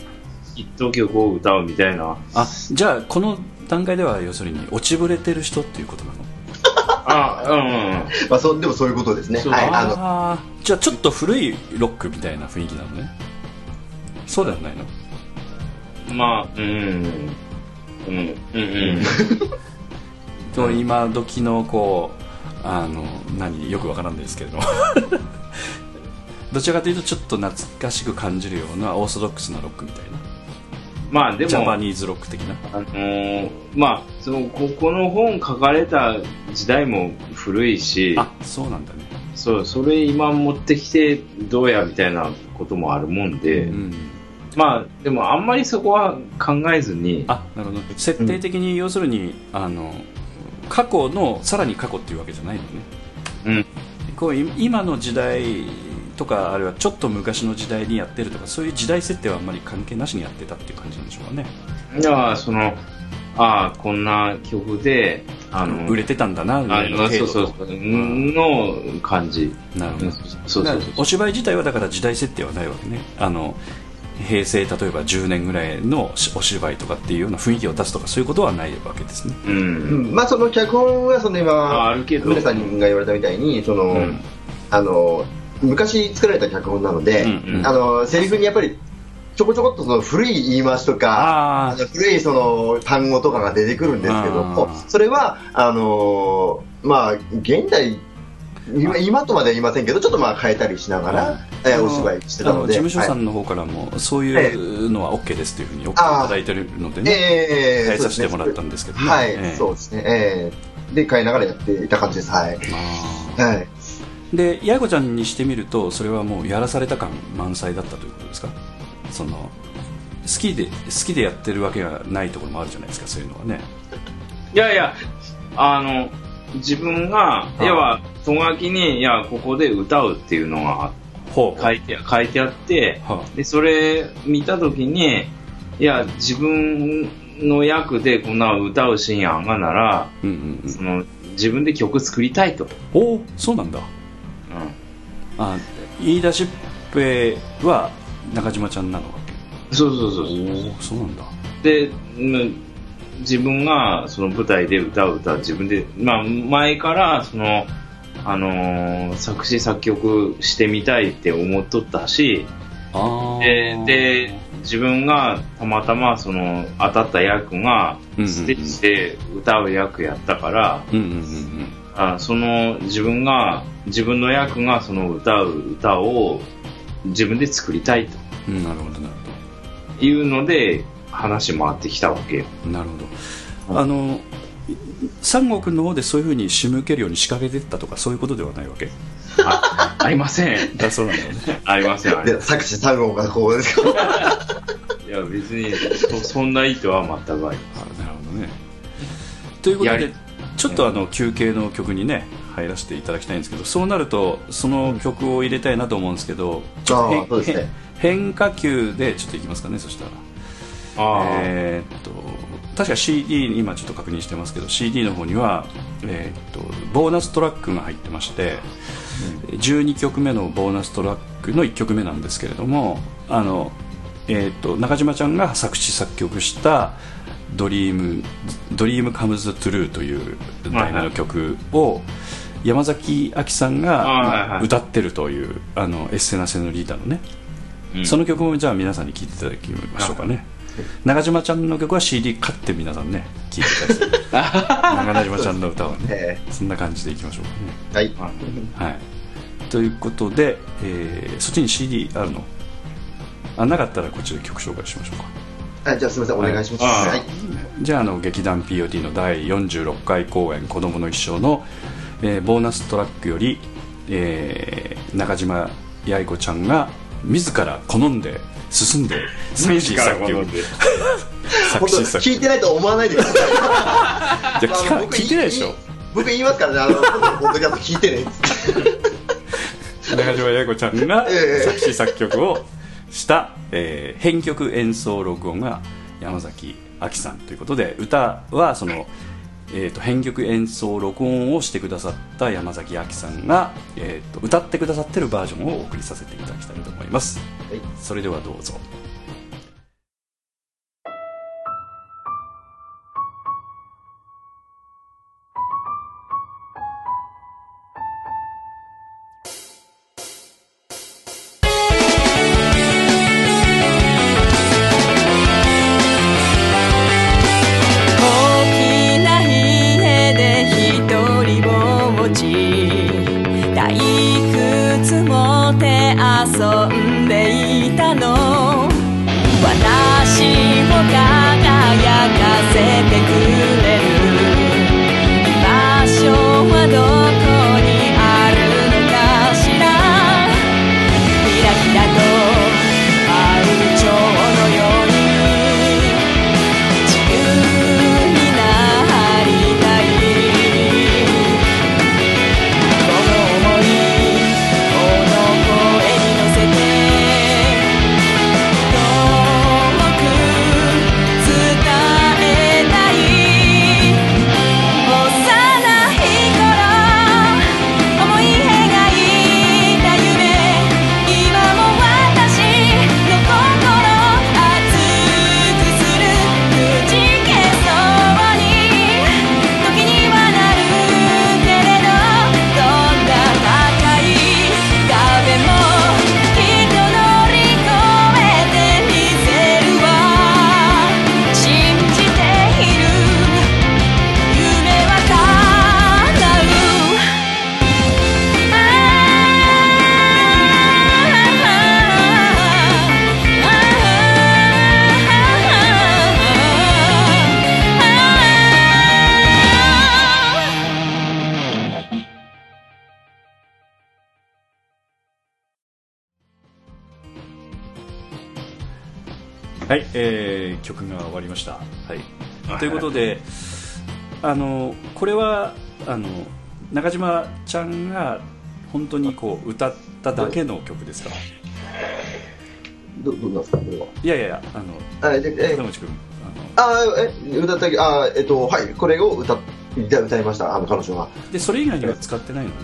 ヒット曲を歌うみたいな。あじゃあこの段階では要するに落ちぶれてる人っていうことなの？あ、うんうんまあ、そう、でもそういうことですね。そうはい、あの、じゃあちょっと古いロックみたいな雰囲気なのねそうではないの？うん。まあ、うん。うん。うんうん。と今時のこうあの何よくわからんですけれど どちらかというとちょっと懐かしく感じるようなオーソドックスなロックみたいな。まあでも、ジャパニーズロック的な。あのーまあ、その、ここの本書かれた時代も古いし、あそうなんだね。そう、それ今持ってきてどうやみたいなこともあるもんで、うんまあ、でもあんまりそこは考えずに、あなるほど。設定的に要するに、あの過去のさらに過去っていうわけじゃないのね。うん。こうい今の時代とかあるいはちょっと昔の時代にやってるとかそういう時代設定はあんまり関係なしにやってたっていう感じなんでしょうかね。だから、その、ああ、こんな曲で、あの、売れてたんだなぐあらいのそう程度とそうそう、の感じ。なるほど。そうそうお芝居自体はだから時代設定はないわけね。あの平成例えば10年ぐらいのお芝居とかっていうような雰囲気を出すとかそういうことはないわけですね。うん。うん。まあ、その脚本は、そのあ今、あるけど。皆さんが言われたみたいに、その、うん。あの、昔作られた脚本なので、うんうん。あの、セリフにやっぱり、ちょこちょこっとその古い言い回しとか、ああの古いその単語とかが出てくるんですけどもそれは、あのーまあ、現代、今今とまでは言いませんけど、ちょっとまあ変えたりしながら、えーお芝居してたので。あの事務所さはい。んの方からもそういうのは OK ですというふうに OK いただいてるのでねええ変えさせてもらったんですけどね。はい、ええ。そうですね。ええ。で、変えながらやっていた感じです。はい。はい。で八重子ちゃんにしてみるとそれはもうやらされた感満載だったということですか？その好きで好きでやってるわけがないところもあるじゃないですかそういうのはね。いやいや、あの、自分が、あ。要は、とがきに、いや、ここで歌うっていうのがほ書いて、書いてあって、はで、それ見たときに、いや、自分の役でこんな歌うシーンあんがなら、うんうんうん。その、自分で曲作りたいと。おおそうなんだ。あ言い出しっぺは中島ちゃんなの？そうそうそう。おおそうなんだ。で、うん自分がその舞台で歌う歌、自分で、まあ前からその、あのー作詞作曲してみたいって思っとったし、あでー。で、自分がたまたまその当たった役がステージで歌う役やったから、あその自分が、自分の役がその歌う歌を自分で作りたいと。うんうんなるほどなるいうので話回ってきたわけ。よ。なるほど。あの三国の方でそういうふうに仕向けるように仕掛けてったとかそういうことではないわけ？あ ありません。だそうなんだよね。ありません、ありまで、作詞三号がこうです。かせん。いや、別にそ、そんな意図は全くありまあなるほどね。ということでちょっとあの休憩の曲にね入らせていただきたいんですけどそうなるとその曲を入れたいなと思うんですけどちょっとあーそうですね。変変化球でちょっといきますかねそしたらえーっと確か CD 今ちょっと確認してますけど CD の方には、えーっとボーナストラックが入ってまして、12曲目のボーナストラックの1曲目なんですけれどもあの、えーっと中島ちゃんが作詞作曲した「ドリームドリームカムズトゥルーという題名の曲を山崎亜紀さんが歌ってるというあのエッセナセのリーダーのね。うん。その曲もじゃあ皆さんに聴いていただきましょうかね中島ちゃんの曲は CD 買って皆さんね聴いてください。中島ちゃんの歌はね。えそんな感じでいきましょう。ーはい。はい。ということで、えーそっちに CD あるの？あなかったらこっちで曲紹介しましょうか。はい、じゃあすみません、お願いします。はいはい。じゃああの劇団 POD の第46回公演「子どもの一生の」えーボーナストラックより、えー中島八重子ちゃんが自ら好んで進んで 作詞作曲作本当詞作曲聞いてないと思わないでください。じゃあ聞聞いてないでしょ僕言いますからね、あの、今度のポッドキャスト聞いてね。中島八重子ちゃんがええ作詞作曲をした、えー編曲演奏録音が山崎亜紀さんということで歌はその、えー、と編曲演奏録音をしてくださった山崎亜紀さんが、えー、と歌ってくださってるバージョンをお送りさせていただきたいと思います、はい。それではどうぞし退屈もて遊んでいたの。私を輝かせてく。るということであのこれはあの中島ちゃんが本当にこう歌っただけの曲ですか？ど、どうなんですか、これは？いやいやあのあ、で、え片、持君あえ、歌った、あ、えっと、はい、これを歌っ、歌歌いました、あの、彼女が。でそれ以外には使ってないのね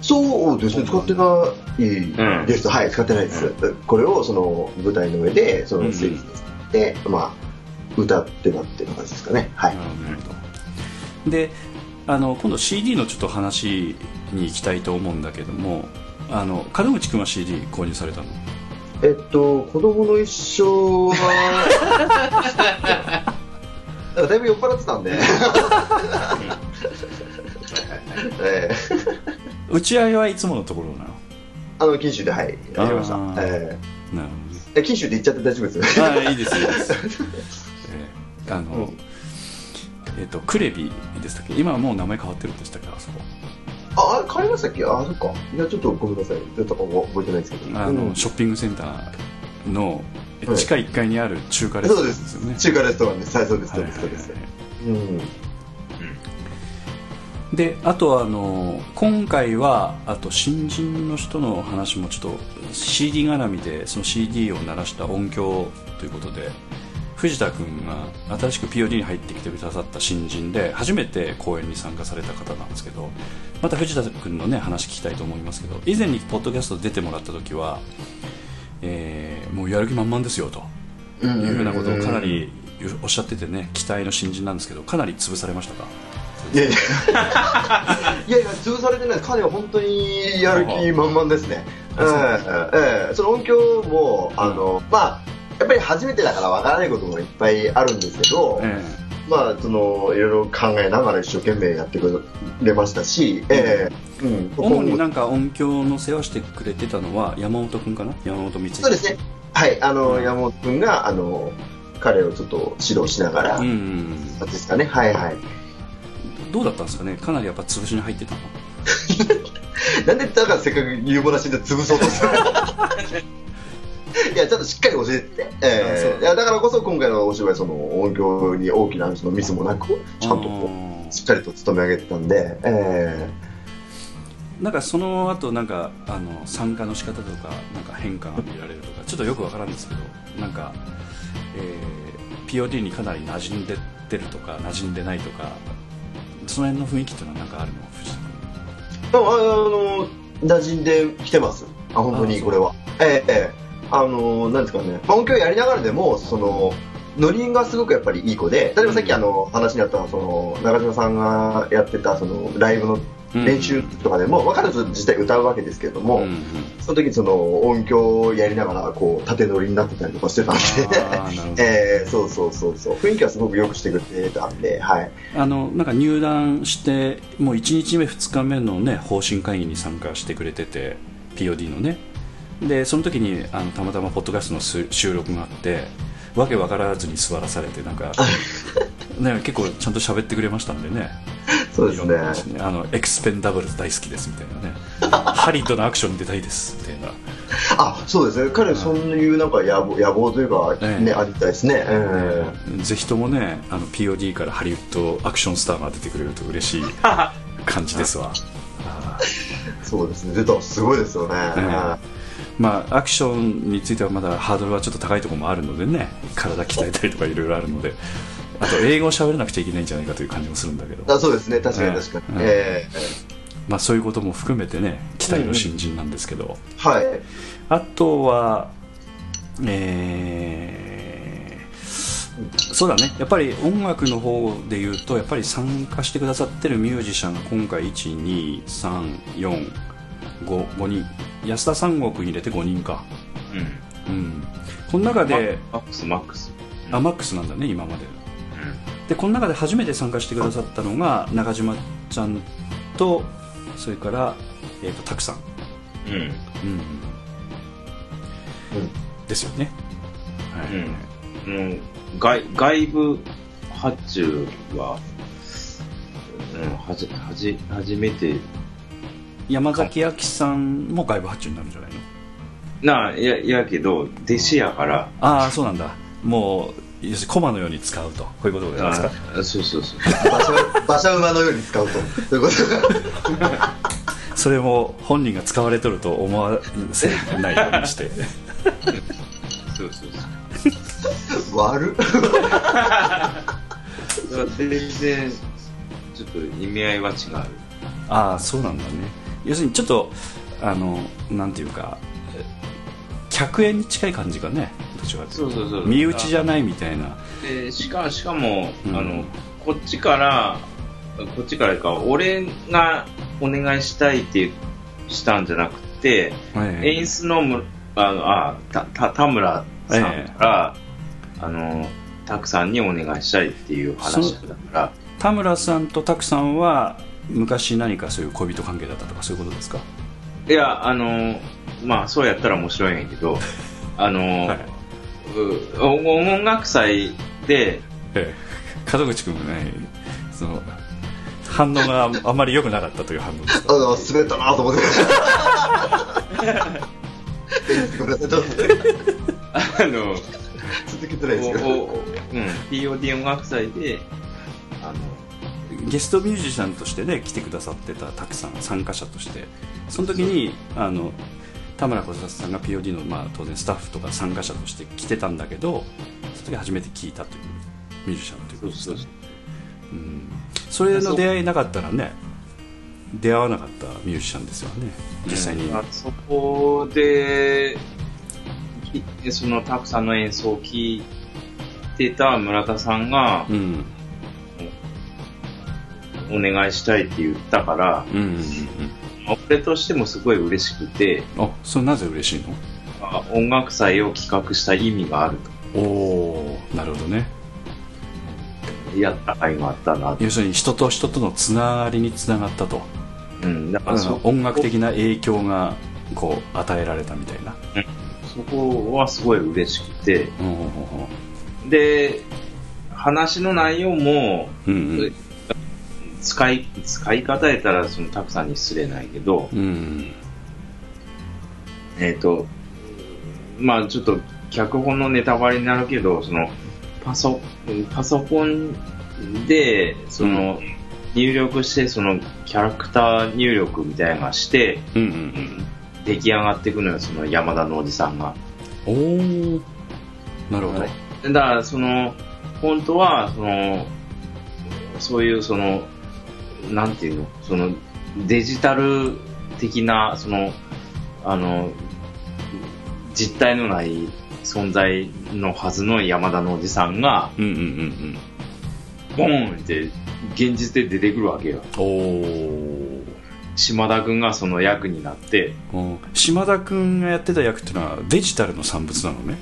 そうですね、使ってないです。はい、使ってないです。これを、その、舞台の上で、そうんの、ステージで、まあ、歌ってたっていう感じですかね。はい。なるほどであの今度 CD のちょっと話に行きたいと思うんだけどもあの門口君は CD 購入されたの？えっと、子供の一生は、だいぶ酔っ払ってたんで。ええ。打ち上げはいつものところなの？あの、錦州で、はい、やりました。あー。えなるほど。ねええ錦州で行っちゃって大丈夫です？あいいですいいです、えーあの、えっとクレビでしたっけ？今はもう名前変わってるんでしたっけあそこあ、あれ変わりましたっけ？あ、そっか。いや、ちょっとごめんなさい。ちょっと覚えてないですけど。あの、うんショッピングセンターのはい地下1階にある中華レストランですよねす。中華レストランです。はい、そうです、そうです、はいそうです。うん。であとはあの今回はあと新人の人の話もちょっと CD 絡みでその CD を鳴らした音響ということで藤田君が新しく POD に入ってきてくださった新人で初めて公演に参加された方なんですけどまた藤田君のね話聞きたいと思いますけど以前にポッドキャスト出てもらった時は、えーもうやる気満々ですよというふうなことをかなりおっしゃっててね期待の新人なんですけどかなり潰されましたか？いやいや、いやいや、潰されてない、彼は本当にやる気満々ですね。その音響も、あの、まあ、やっぱり初めてだからわからないこともいっぱいあるんですけど、えまあ、その、いろいろ考えながら一生懸命やってくれましたし、ええ。うん、主になんか音響の世話してくれてたのは山本君かな？山本光そうですね。はい、あの、山本君が、あの、彼をちょっと指導しながら、うんですかね、はいはい。どうだったんですかね？かなりやっぱ潰しに入ってたの。なんでだからせっかく有望なシーンで潰そうとする いや、ちょっとしっかり教えて。えあそう。えいや、だからこそ今回のお芝居、その音響に大きなそのミスもなく、ちゃんとこあう、しっかりと務め上げてたんで、えーなんかその後なんかあの参加の仕方とかなんか変化が見られるとかちょっとよくわからんですけどなんか、えー POD にかなり馴染んでってるとか馴染んでないとかその辺の雰囲気っていうのはなんかあるの藤田君？あ、あの、馴染んできてます。あ、本当にこれは。ええええあの、なんですかね、まあ音響やりながらでも、その、ノリがすごくやっぱりいい子で、例えばさっきあの、話にあった、その、中島さんがやってた、その、ライブの練習とかでも、分かると実際歌うわけですけれども、うんうんその時その音響をやりながらこう縦乗りになってたりとかしてたんで、えー、そうそうそうそう。雰囲気はすごく良くしてくれてたんで、はい、あのなんか入団してもう1日目2日目のね方針会議に参加してくれてて POD のねでその時にあのたまたまポッドキャストのす収録があってわけ分からずに座らされてなんか、ね、結構ちゃんと喋ってくれましたんでね。そうですね。ねあのエクスペンダブルズ大好きですみたいなね。ハリウッドのアクションに出たいです。みたいな。あそうですね。彼そういうなんか野望野望というか、ええ。ねありたいですね、えぜひともねあの POD からハリウッドアクションスターが出てくれると嬉しい 感じですわ。そうですね。出たらすごいですよね、えまあアクションについてはまだハードルはちょっと高いところもあるのでね体鍛えたりとかいろいろあるのであと英語を喋らなくちゃいけないんじゃないかという感じもするんだけど、あそうですね。確かに確かに、ええ。まあ、そういうことも含めてね期待の新人なんですけど、ーはい。あとはえーそうだね。やっぱり音楽の方で言うとやっぱり参加してくださってるミュージシャンが今回12345人安田三国に入れて5人かうん。うんこの中でマックス、マックス。あマックスなんだね今までうでこの中で初めて参加してくださったのが中島ちゃんとそれから、えー、とたくさん、ん。うん。うんですよね、はいうん。もう、外、外部発注は、うん、はじ、はじ、初めて、山崎亜紀さんも外部発注になるんじゃないの？なあ、いや、いやけど、弟子やから、ああそうなんだ。もう要するにコマのように使うと。こういうことですか？あそうそうそう。馬車 馬車馬のように使うと。そういうことがそれも本人が使われとると思わせないようにして。そうそうそう。悪 全然、ちょっと意味合いは違う。ああそうなんだね要するにちょっとあのなんていうかえ客演に近い感じがねどちらかというと。そうそうそう。身内じゃないみたいな。でしかしかも、うん。あのこっちからこっちからか俺がお願いしたいってしたんじゃなくて、え演出のむあのあたた田村さんから、あのたくさんにお願いしたいっていう話だから。田村さんと拓さんは昔何かそういう恋人関係だったとかそういうことですか？いやあのまあそうやったら面白いんやけど あの、はい。う音音楽祭でええ。門口君もねその反応がああんまり良くなかったという反応でしたあの滑ったなと思って。ごめんなさいちょっとあの、続けてないですけうん、POD 音楽祭で、ゲストミュージシャンとしてね来てくださってたたくさん参加者として。その時にあの田村小里さんが POD の、まあ、当然スタッフとか参加者として来てたんだけどその時初めて聞いたというミュージシャンということで。すねうん。それの出会いなかったらね出会わなかったミュージシャンですよね。実際に、うんあそこで、きそのたくさんの演奏を聴いてた村田さんがう、んお願いしたいって言ったから、うんうんうん俺としてもすごい嬉しくて、あそれなぜ嬉しいあ音楽祭を企画した意味があるのおおなるほどね。と。やった甲斐があったなと。要するに人と人とのつながりにつながったと。うん、だかあら音楽的な影響がこう与えられたみたいな。そこはすごい嬉しくて、うんうんうん。で、話の内容も、うんうん使い、使い方やったらそのたくさんに失礼ないけど、うん。えっ、と、まあちょっと脚本のネタバレになるけど、その、パソ、パソコンで、その、入力して、その、キャラクター入力みたいなのがして、うんうん出来上がっていくのよ、その山田のおじさんが。うんおおなるほど、はい。だから、その、本当は、その、そういう、その、なんていうの、その、デジタル的な、その、あの、実体のない存在のはずの山田のおじさんが、うんうんうんボーンって現実で出てくるわけよ。うんお島田くんがその役になって、お島田君がやってた役っていうのはデジタルの産物なのね。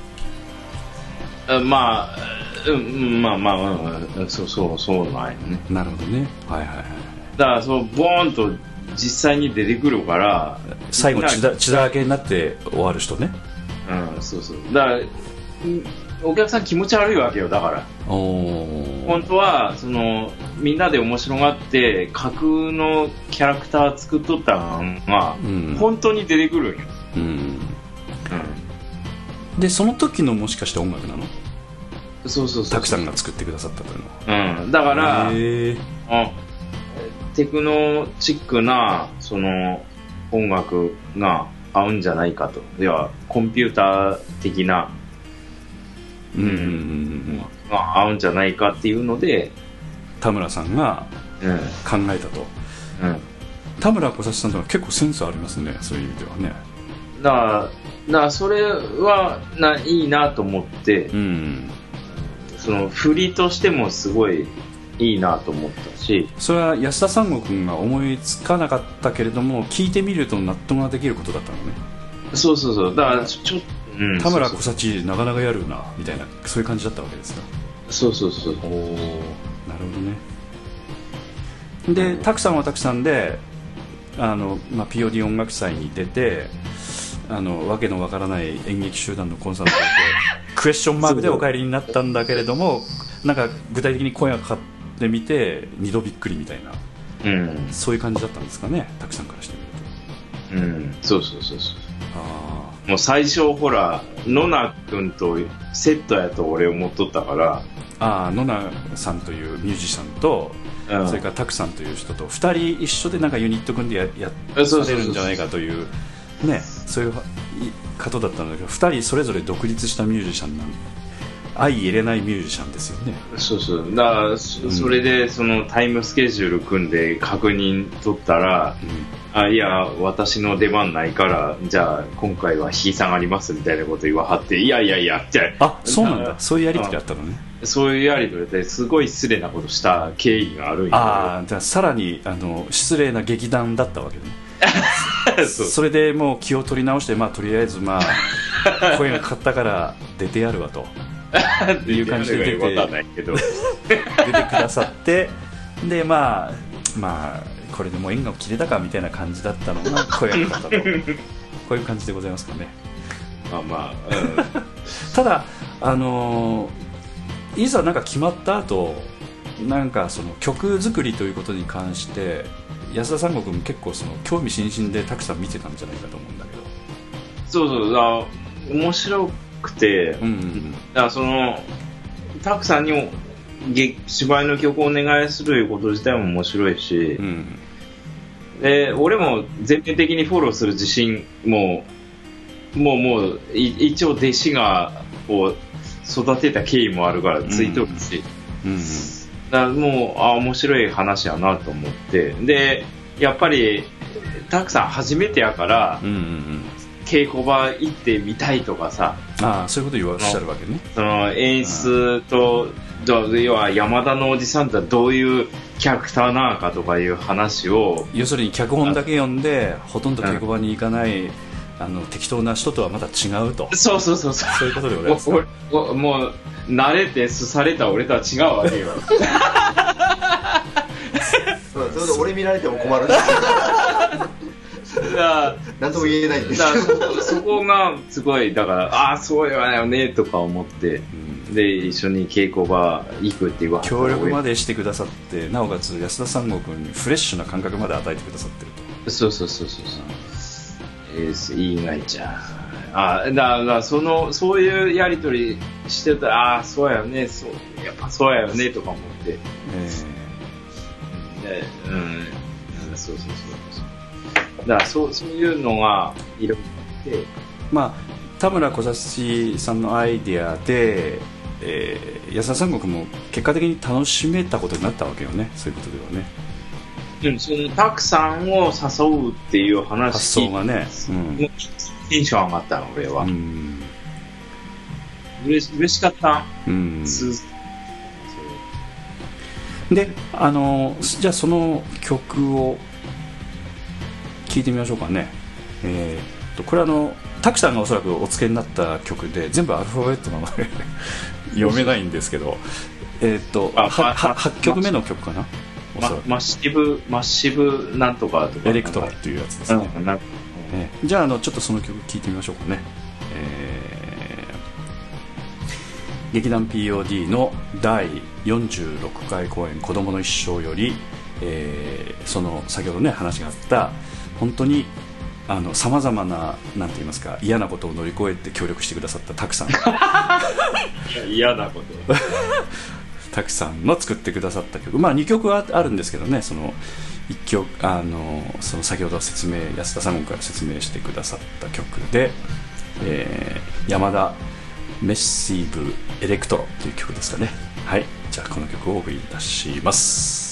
あまあ、うん、まあまあ、うんそうそう、そうなんよね。なるほどね。はいはいはいだから、そう、ボーンと実際に出てくるから、最後血だ血だらけになって終わる人ねうん、そうそう。だから、うんお客さん気持ち悪いわけよ、だから。本当は、その、みんなで面白がって、架空のキャラクター作っとったのが、うん本当に出てくるんよ。うんでその時のもしかして音楽なの？うん。そうそうそう。たくさんが作ってくださったというのはうん。だから、あテクノチックな、その、音楽が合うんじゃないかと。要は、コンピューター的な、うんうんうんうんが合うんじゃないかっていうので、田村さんがうん。考えたとうん。田村小里さんというのは結構センスありますねそういう意味ではねだから、だからそれはないいなと思って、うんその振りとしてもすごいいいなと思ったし、それは安田三悟君が思いつかなかったけれども聞いてみると納得ができることだったのね。そうそうそう、だからちょっと、うん、田村小幸なかなかやるなみたいなそういう感じだったわけですかそうそうそう。おおなるほどね。でたくさんはたくさんであの、まあ、POD 音楽祭に出てあのわけのわからない演劇集団のコンサートで クエスチョンマークでお帰りになったんだけれどもなんか具体的に声がかかってみて二度びっくりみたいな。うん、そういう感じだったんですかねたくさんからしてみるうん、そうそうそうそう。とあもう最初ほら、野名君とセットやと俺思っとったから、ーあー野名さんというミュージシャンと、うん。それからタクさんという人と2人一緒でなんかユニット組んでややそうそうそうされるんじゃないかというねそういう方だったんだけど2人それぞれ独立したミュージシャンなん相入れないミュージシャンですよね。そうそう。だから、それでそのタイムスケジュール組んで確認取ったら、あ、いや、私の出番ないから、じゃあ今回は引き下がりますみたいなこと言わはって、いやいやいや、じゃあそうなんだ。あそういうやり取りあったのね。そういうやりとりですごい失礼なことした経緯があるんやああじゃあさらにあの失礼な劇団だったわけね。そう。それでもう気を取り直してまあとりあえずまあ 声がかかったから出てやるわとっていう感じで出て。出てくださってでまあまあこれでもう縁が切れたかみたいな感じだったのが声がかかったとこういう感じでございますかねまあまあ、うん。ただあのーいざなんか決まった後なんかその曲作りということに関して安田三国も結構その興味津々でたくさん見てたんじゃないかと思うんだけどそうそう、だから面白くて、うんうん。だからその、たくさんにも劇芝居の曲をお願いするということ自体も面白いしうんう、ん。で俺も全面的にフォローする自信も、もうもう、い一応弟子が、こう、育てた経緯もあるからついとるし、うんうん。だからもう、あ、面白い話やなと思って、で、やっぱり、たくさん初めてやからう、んうんうん稽古場行ってみたいとかさ、ああそういうこと言わおっしゃるわけね。その演出と、ど要は山田のおじさんってどういうキャラクターなのかとかいう話を、要するに脚本だけ読んでほとんど稽古場に行かないあの適当な人とはまた違うと。そうそうそうそう。そういうことでございますもう、慣れてすされた俺とは違うわ。けよ。そうそれで俺見られても困る 何とも言えないんですそそこがすごい、だから、ああ、そうよねとか思って、で、一緒に稽古場行くって言われたら協力までしてくださってなおかつ安田三国にフレッシュな感覚まで与えてくださってるとそうそうそうそうそう。えー、いいないじゃん。あだだからその、そういうやりとりしてたら、ああー、そうやよね、そう、やっぱそうやよね、とか思って。えでうん、うんそうそうそうそう。だからそう、そういうのが、いろいろあって、ーまあ田村小指さんのアイデアで、えー安田三国も結果的に楽しめたことになったわけよね。そういうことではね。でもその、たくさんを誘うっていう話発想がね。うん。テンション上がったの、俺は。うん。嬉し嬉しかった。うん。すであのじゃあその曲を聴いてみましょうかね。えーっとこれあのタクさんがおそらくお付けになった曲で全部アルファベットなので 読めないんですけどえーっとあははまま8曲目の曲かな？おそらく。まマッシブ、マッシブなんとかとか。エレクトロっていうやつですね、じゃああのちょっとその曲聴いてみましょうかね、えー劇団 POD の第46回公演「子どもの一生」より、えーその先ほどね話があった本当にさまざまななんて言いますか嫌なことを乗り越えて協力してくださったたくさん。嫌なこと。たくさんの作ってくださった曲、まあ、2曲はあるんですけどねその一曲あのその先ほど説明安田さんから説明してくださった曲で、えー山田メッシーブエレクトロという曲ですかね。はい。じゃあこの曲をお送りいたします「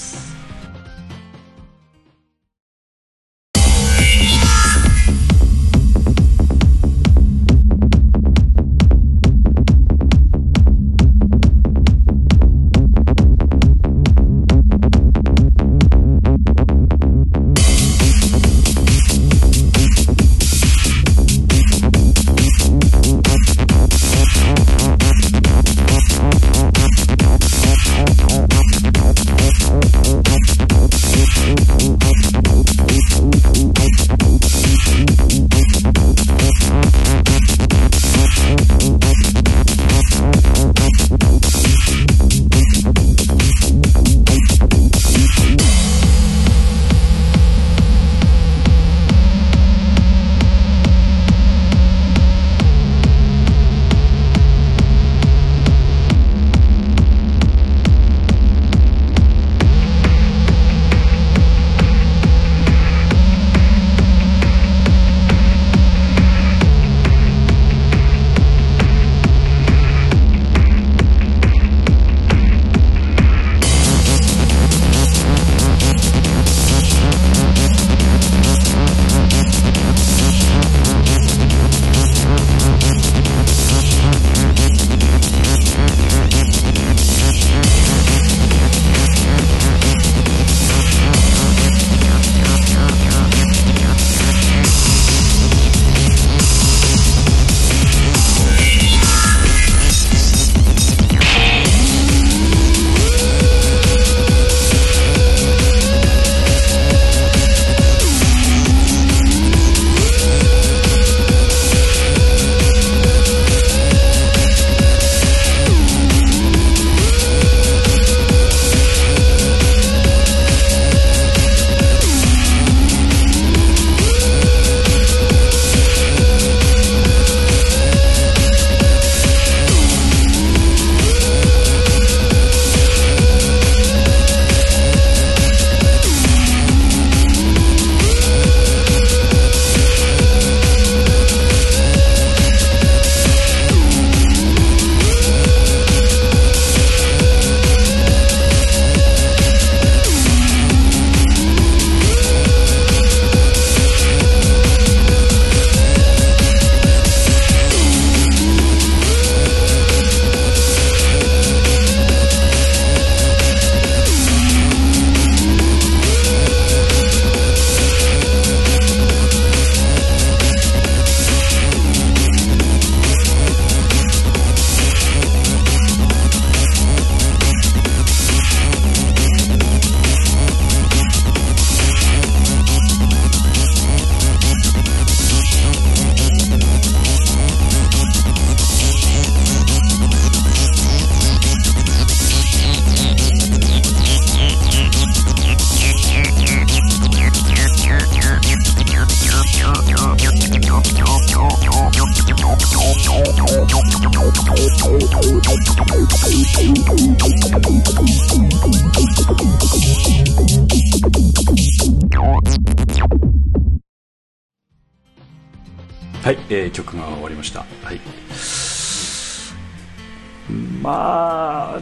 まあ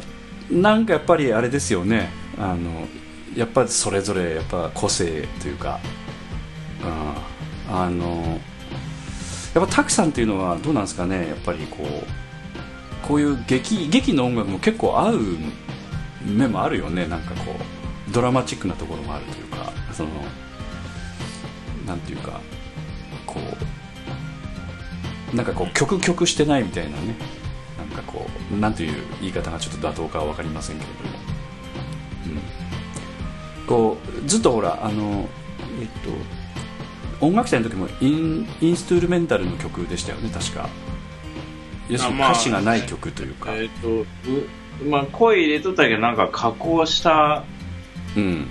なんかやっぱりあれですよね。あのやっぱそれぞれやっぱ個性というか、うん、あのやっぱタクさんっていうのはどうなんですかね。やっぱりこうこういう劇劇の音楽も結構合う面もあるよね。なんかこうドラマチックなところもあるというか。そのなんていうかこうなんかこう曲曲してないみたいなね。なんかこうなんていう言い方がちょっと妥当かは分かりませんけれども、うん、こうずっとほらあのえっと音楽祭の時もインインストゥルメンタルの曲でしたよね確か。要するにあまあ歌詞がない曲というか、えっ、と、うまあ、声入れとったけど、なんか加工した、うん。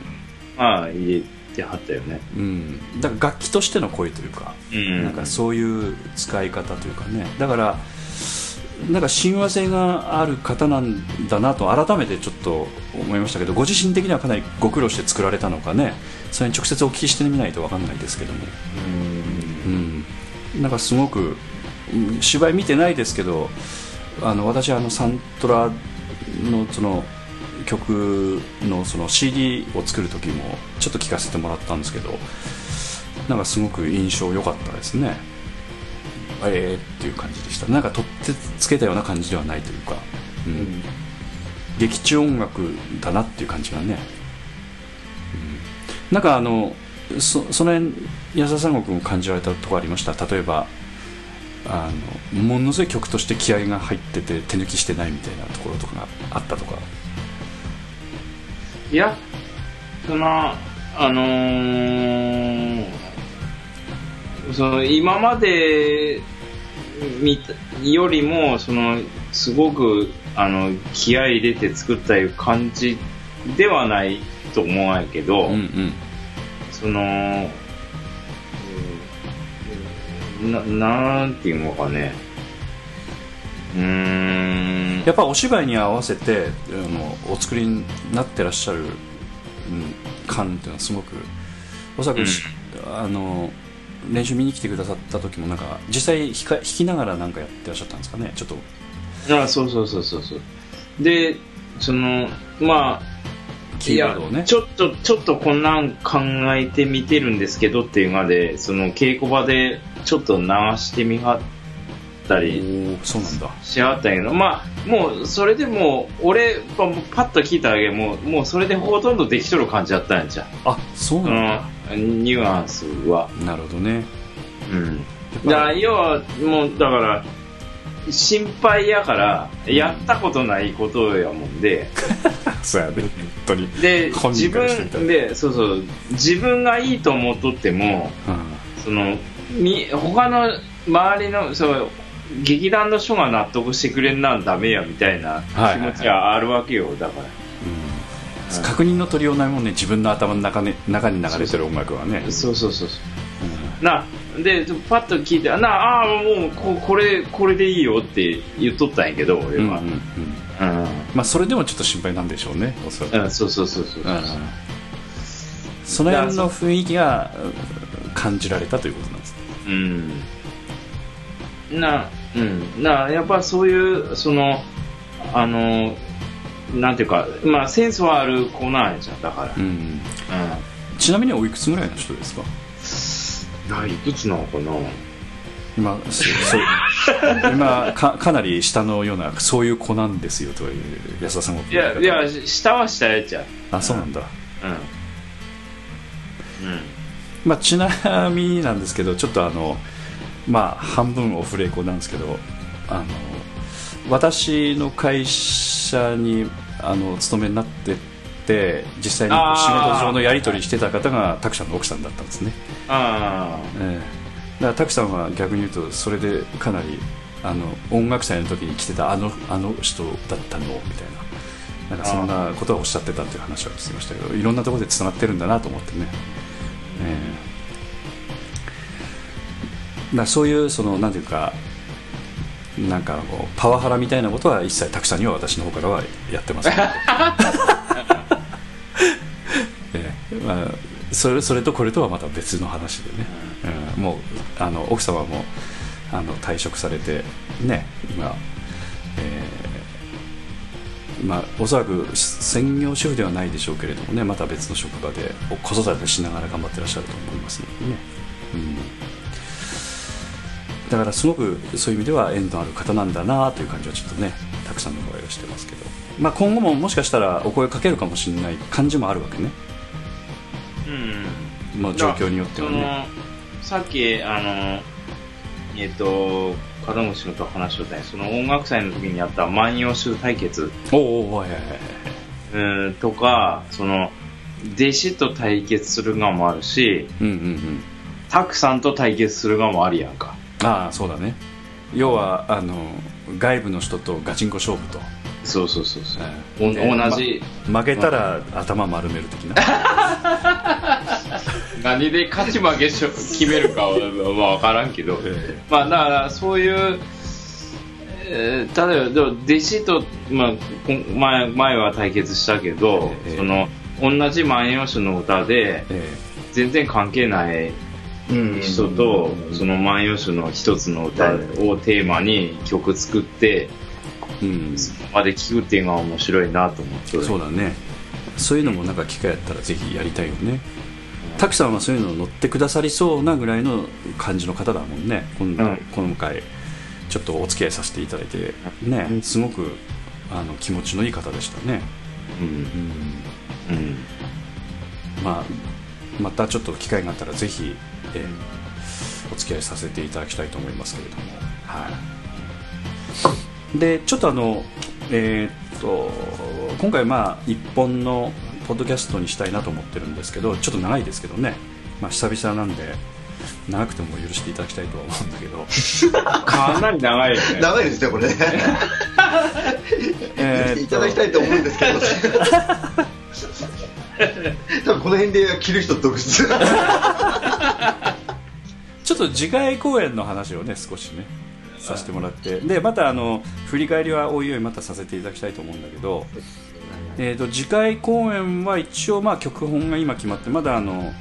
まあ、入れてはったよね。うん、だから楽器としての声というか、うん。なんかそういう使い方というかね。だからなんか親和性がある方なんだなと改めてちょっと思いましたけどご自身的にはかなりご苦労して作られたのかね？それに直接お聞きしてみないと分かんないですけども、うん、なんかすごくうん芝居見てないですけどあの私はあのサントラのその曲のその CD を作る時もちょっと聞かせてもらったんですけどなんかすごく印象良かったですねええっていう感じでした。なんか取ってつけたような感じではないというか、うん。劇中音楽だなっていう感じがね、うん。なんかあのそその辺安田三国も感じられたところありました。例えばあのものすごい曲として気合が入ってて手抜きしてないみたいなところとかがあったとか。いや、その、あのーその、今までよりも、その、すごく、あの、気合い入れて作ったいう感じではないと思うんやけど、うんうん。その、うんな、なんていうのかね、うーん、やっぱお芝居に合わせてあのお作りになってらっしゃる、うん、感っていうのはすごくおそらくし、あの練習見に来てくださった時もなんか実際弾か弾きながらなんかやってらっしゃったんですかね？ちょっと。あそうそうそうそうそう。で、その、まあ、キーワードをね。ちょっと、ちょっとこんなん考えてみてるんですけどっていうので、その稽古場でちょっと流してみはったりそうなんだ。しはったんやけど、まあ、もうそれでもう、俺、パパッと聞いただけでもう、もうそれでほとんどできとる感じだったんやじゃん。あそうそなんの、ニュアンスは。だなるほどね。うん。だから、要は、もう、だから、心配やから、やったことないことやもんで、そうやね。本当に、で、本自分で、そうそう、自分がいいと思っとっても、うん。その、み、他の周りの、そう、劇団の人が納得してくれんなんダメやみたいなはい。気持ちはあるわけよ、だから。うん確認の取りようないもんね自分の頭の中,、ね、中に流れてる音楽はねそうそうそうそう。な、で、パッと聞いて、な、ああ、もうこ、これ、これでいいよって言っとったんやけど、俺は。うんうんうんうん。まあそれでもちょっと心配なんでしょうねおそらく、うん、そうそうそうそう。うんその辺の雰囲気がうん感じられたということなんですねうん。な、うん。な、やっぱそういう、その、あの、なんていうか、まあ、センスはある子なんじゃん、だから。うんうん。ちなみにおいくつぐらいの人ですか？いくつなのかな？今そそう 今かかなり下のようなそういう子なんですよという安田さんがいや、いや、下は下やっちゃう。あそうなんだ、うん。うん。まあ、ちなみになんですけどちょっとあのまあ半分オフレコなんですけどあの私の会社にあの勤めになってて実際にあー。仕事上のやり取りしてた方がタクさんの奥さんだったんですね、あええ。だからタクさんは逆に言うとそれでかなりあの音楽祭の時に来てたあのあの人だったのみたいな。なんかそんなことはおっしゃってたっていう話は聞きましたけどいろんなところでつながってるんだなと思ってね、ええ。だそういうそのなんていうかなんかこうパワハラみたいなことは一切タクさんには私の方からはやってません。ええ。まあ、それそれとこれとはまた別の話でね、うん。もうあの奥様もあの退職されてね今、えーまあ、おそらく専業主婦ではないでしょうけれどもねまた別の職場でお子育てしながら頑張ってらっしゃると思いますのでね、うん、だからすごくそういう意味では縁のある方なんだなという感じはちょっとねたくさんの声がしてますけど、まあ、今後ももしかしたらお声かけるかもしれない感じもあるわけね。うん。もう状況によってはね。さっきあのえっ、と門口君と話しとったんやその音楽祭の時にやった万葉集対決。おおおはいはいはい。うんとかその弟子と対決する側もあるしうんうんうん。たくさんと対決する側もあるやんかああそうだね。要はあの外部の人とガチンコ勝負と、そうそうそうそう、同じ、負けたら頭丸める的な。何で勝ち負けしょ決めるかはまあ分からんけど、えまあだからそういう、えー例えばでも弟子と、まあ、前前は対決したけど、ええ。その同じ万葉集の歌でえ全然関係ないうん人と、その万葉集の一つの歌をテーマに曲作ってえうん。そこまで聴くっていうのは面白いなと思って。そうだね。そういうのもなんか機会やったらぜひやりたいよね。滝さんはそういうの乗ってくださりそうなぐらいの感じの方だもんね。今度、うん。今回ちょっとお付き合いさせていただいて。ね。すごくあの気持ちのいい方でしたね、うん。うん。うん。まあ、またちょっと機会があったらぜひ、えーお付き合いさせていただきたいと思いますけれども、はい、でちょっとあのえーっと今回まあ一本のポッドキャストにしたいなと思ってるんですけどちょっと長いですけどね、まあ、久々なんで長くても許していただきたいとは思うんだけど。かなり長いよね。長いですねこれ。ね えいただきたいと思うんですけど 多分この辺で切る人続出 ちょっと次回公演の話をね少しねさせてもらって。でまたあの振り返りはおいおいまたさせていただきたいと思うんだけど、えー、と次回公演は一応まあ脚本が今決まってまだあの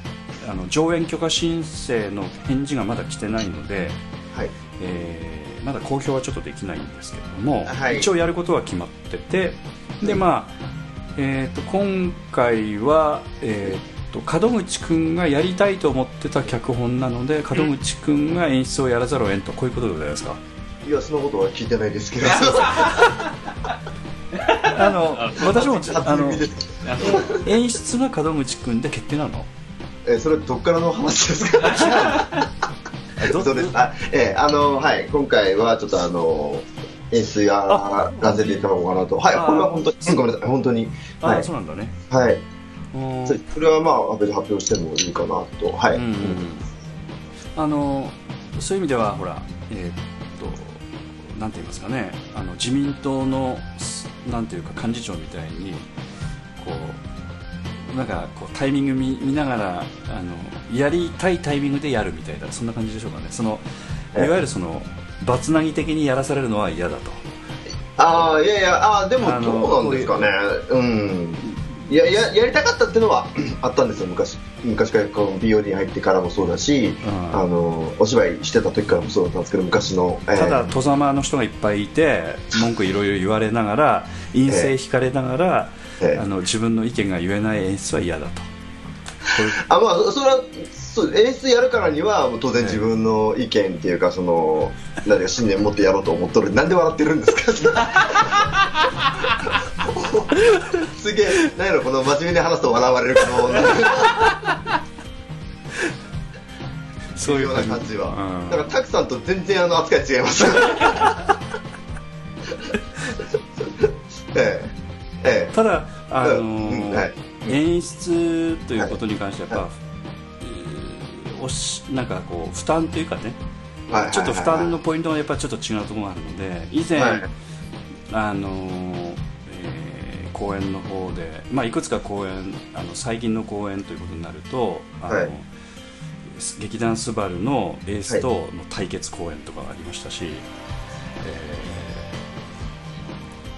あの上演許可申請の返事がまだ来てないので、はい。えーまだ公表はちょっとできないんですけれども、はい。一応やることは決まっててでまあ、えー、と今回は、えー、と門口君がやりたいと思ってた脚本なので門口君が演出をやらざるを得んと。こういうことでございますか？いやそのことは聞いてないですけど。あの私も初あの演出が門口君で決定なの？えそれどっからの話ですか？どそうです？あええあのはい今回はちょっとあの演出やらせていただこうかなと。はいあこれは本当にごめんなさい本当に。あ、はい。そうなんだね。はい。うん。そそれはまあ別に発表してもいいかなと。はい、あのそういう意味ではほらえーっとなんて言いますかね。あの自民党のすなんていうか幹事長みたいにこうなんかこうタイミング見見ながらあのやりたいタイミングでやるみたいなそんな感じでしょうかね。そのいえ。えわゆるそのバツナギ的にやらされるのは嫌だと。ああいやいやあーでもどうなんですかね。うん。いやややりたかったっていうのは あったんですよ。昔昔からこの POD に入ってからもそうだし、うん。あのお芝居してた時からもそうだったんですけど昔の、えー。ただ戸ざまの人がいっぱいいて 文句いろいろ言われながら陰性引かれながら、ええ。あの自分の意見が言えない演出は嫌だと。あまあそそれはそう演出やるからには当然自分の意見っていうかその何か信念持ってやろうと思っとる。なんで笑ってるんですか？すげえ何やろこの真面目に話すと笑われるこのそういうような感じは、うん。だからタクさんと全然あの扱い違います。ええ。ええ。ただあのーうん。はい。演出ということに関してはやっぱ、えーおしなんかこう負担というかねはいちょっと負担のポイントがやっぱちょっと違うところがあるので以前、はいあのーえー公演の方で、まあ、いくつか公演あの最近の公演ということになるとあの、はい。劇団スバルのエースとの対決公演とかありましたし、え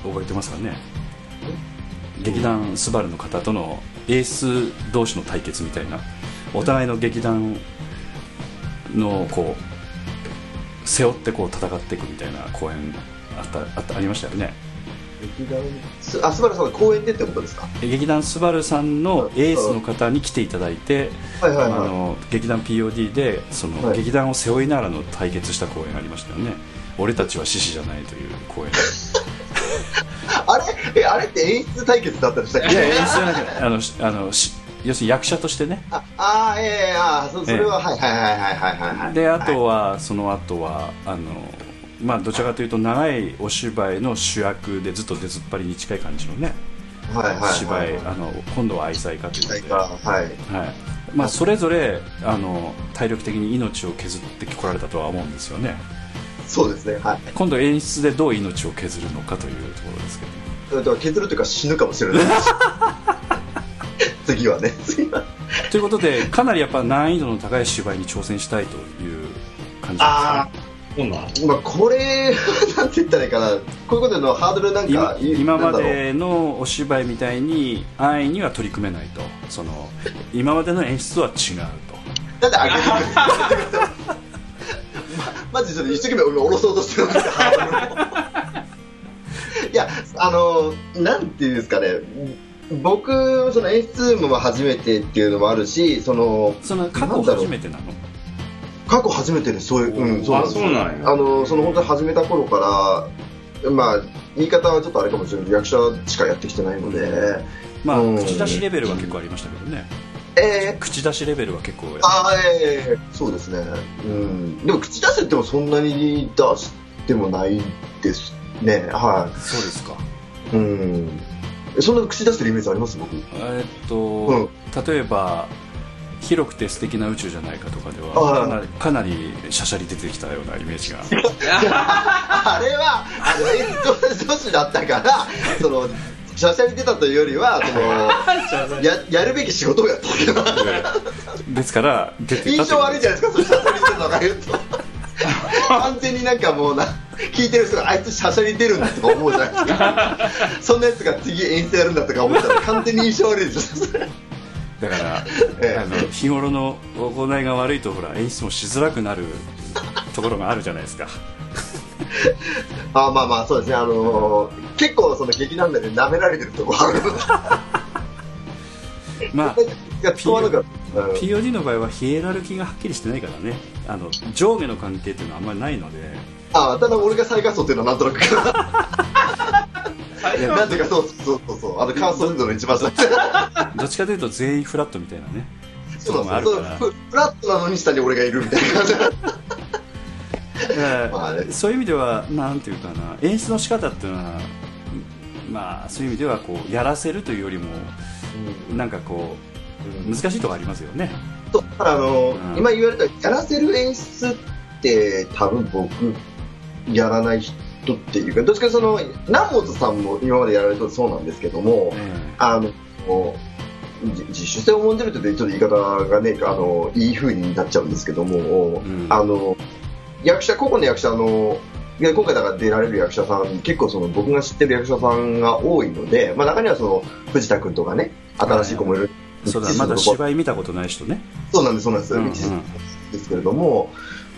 ー覚えてますかね？劇団スバルの方とのエース同士の対決みたいなお互いの劇団のこう背負ってこう戦っていくみたいな公演あったあったありましたよね。劇団すあ、スバルさんの公演でってことですか？劇団スバルさんのエースの方に来ていただいて、はいはいはい。あの劇団 POD でその、はい。劇団を背負いながらの対決した公演がありましたよね。俺たちは獅子じゃないという公演。あれ？え、あれって演出対決だったんでしたっけ？いや演出じゃなくてあのしあのし要するに役者としてねああー、ええあーそそれは、はいはいはいはいはいはいはい。であとは、その後はあのまあどちらかというと長いお芝居の主役でずっと出ずっぱりに近い感じのねはいはいはい、芝居あの今度は愛妻家ということで、は。はいまあ、それぞれあの体力的に命を削ってこられたとは思うんですよねそうですね。はい。今度演出でどう命を削るのかというところですけど削るというか死ぬかもしれない。次はね。次は。ということでかなりやっぱ難易度の高い芝居に挑戦したいという感じですあねまあこれ、なんて言ったらいいかな。こういうことのハードルなん今か、い今までのお芝居みたいに安易には取り組めないと。その今までの演出は違うと。なんで上げてくる。まマジでちょっと一生懸命下ろそうとしてるんですよ、ハードルをいや、あの、なんていうんですかね、僕、その演出も初めてっていうのもあるし、その、その過去初めてなの？過去初めてです、そういう、うん、そうなんですああの、その本当に始めた頃から、まあ、言い方はちょっとあれかもしれない役者しかやってきてないので、まあうん。口出しレベルは結構ありましたけどね。えー、口出しレベルは結構やあーえー、そうですね。うん。でも口出せってもそんなに出してもないですね。はそうですか。い。うん。えそんな口出してるイメージあります？僕。えっと、例えば広くて素敵な宇宙じゃないかとかであはかなりかなりシャシャリ出てきたようなイメージが。あれは、あの、演奏女子だったから、その、シャシャに出たというよりは、その、や、やるべき仕事をやったけど、ですから出てた印象悪いじゃないですか、それシャシャに出たとか言うと。完全になんかもうな、聞いてる人があいつシャシャに出るんだとか思うじゃないですか。そんなやつが次演出やるんだとか思ったら完全に印象悪いですよ。だから、ええあの日頃の行いが悪いとほら演出もしづらくなるところがあるじゃないですかあまあまあそうですね、あのー結構その劇団内で舐められてるところあるので、まあが使わなかった。うん POD の場合はヒエラルキーがはっきりしてないからね。あの上下の関係っていうのはあんまりないので。あただ俺が最下層っていうのはなんとなく。なんていうかそうそうそうそう、あのカースト運動の一番最初。どっちかというと全員フラットみたいなね。そうそうフフラットなのに下に俺がいるみたいな。感じ。そういう意味ではなんていうかな。演出の仕方っていうのはまあそういう意味ではこうやらせるというよりもなんかこう難しいところありますよね。そうだからあの、うん。今言われたやらせる演出って多分僕やらない人っていうかどっちかその南本さんも今までやられたそうなんですけども、えあのじ自主性を重んじるとちょっと言い方がねあのいい風になっちゃうんですけども、うん。あの役者個々の役者のいや今回だから出られる役者さん結構その僕が知ってる役者さんが多いので、まあ、中にはその藤田君とかね新しい子もいる、えそうだまだ芝居見たことない人ね。そうなんです、そうなんです。うんうん。ですけれども、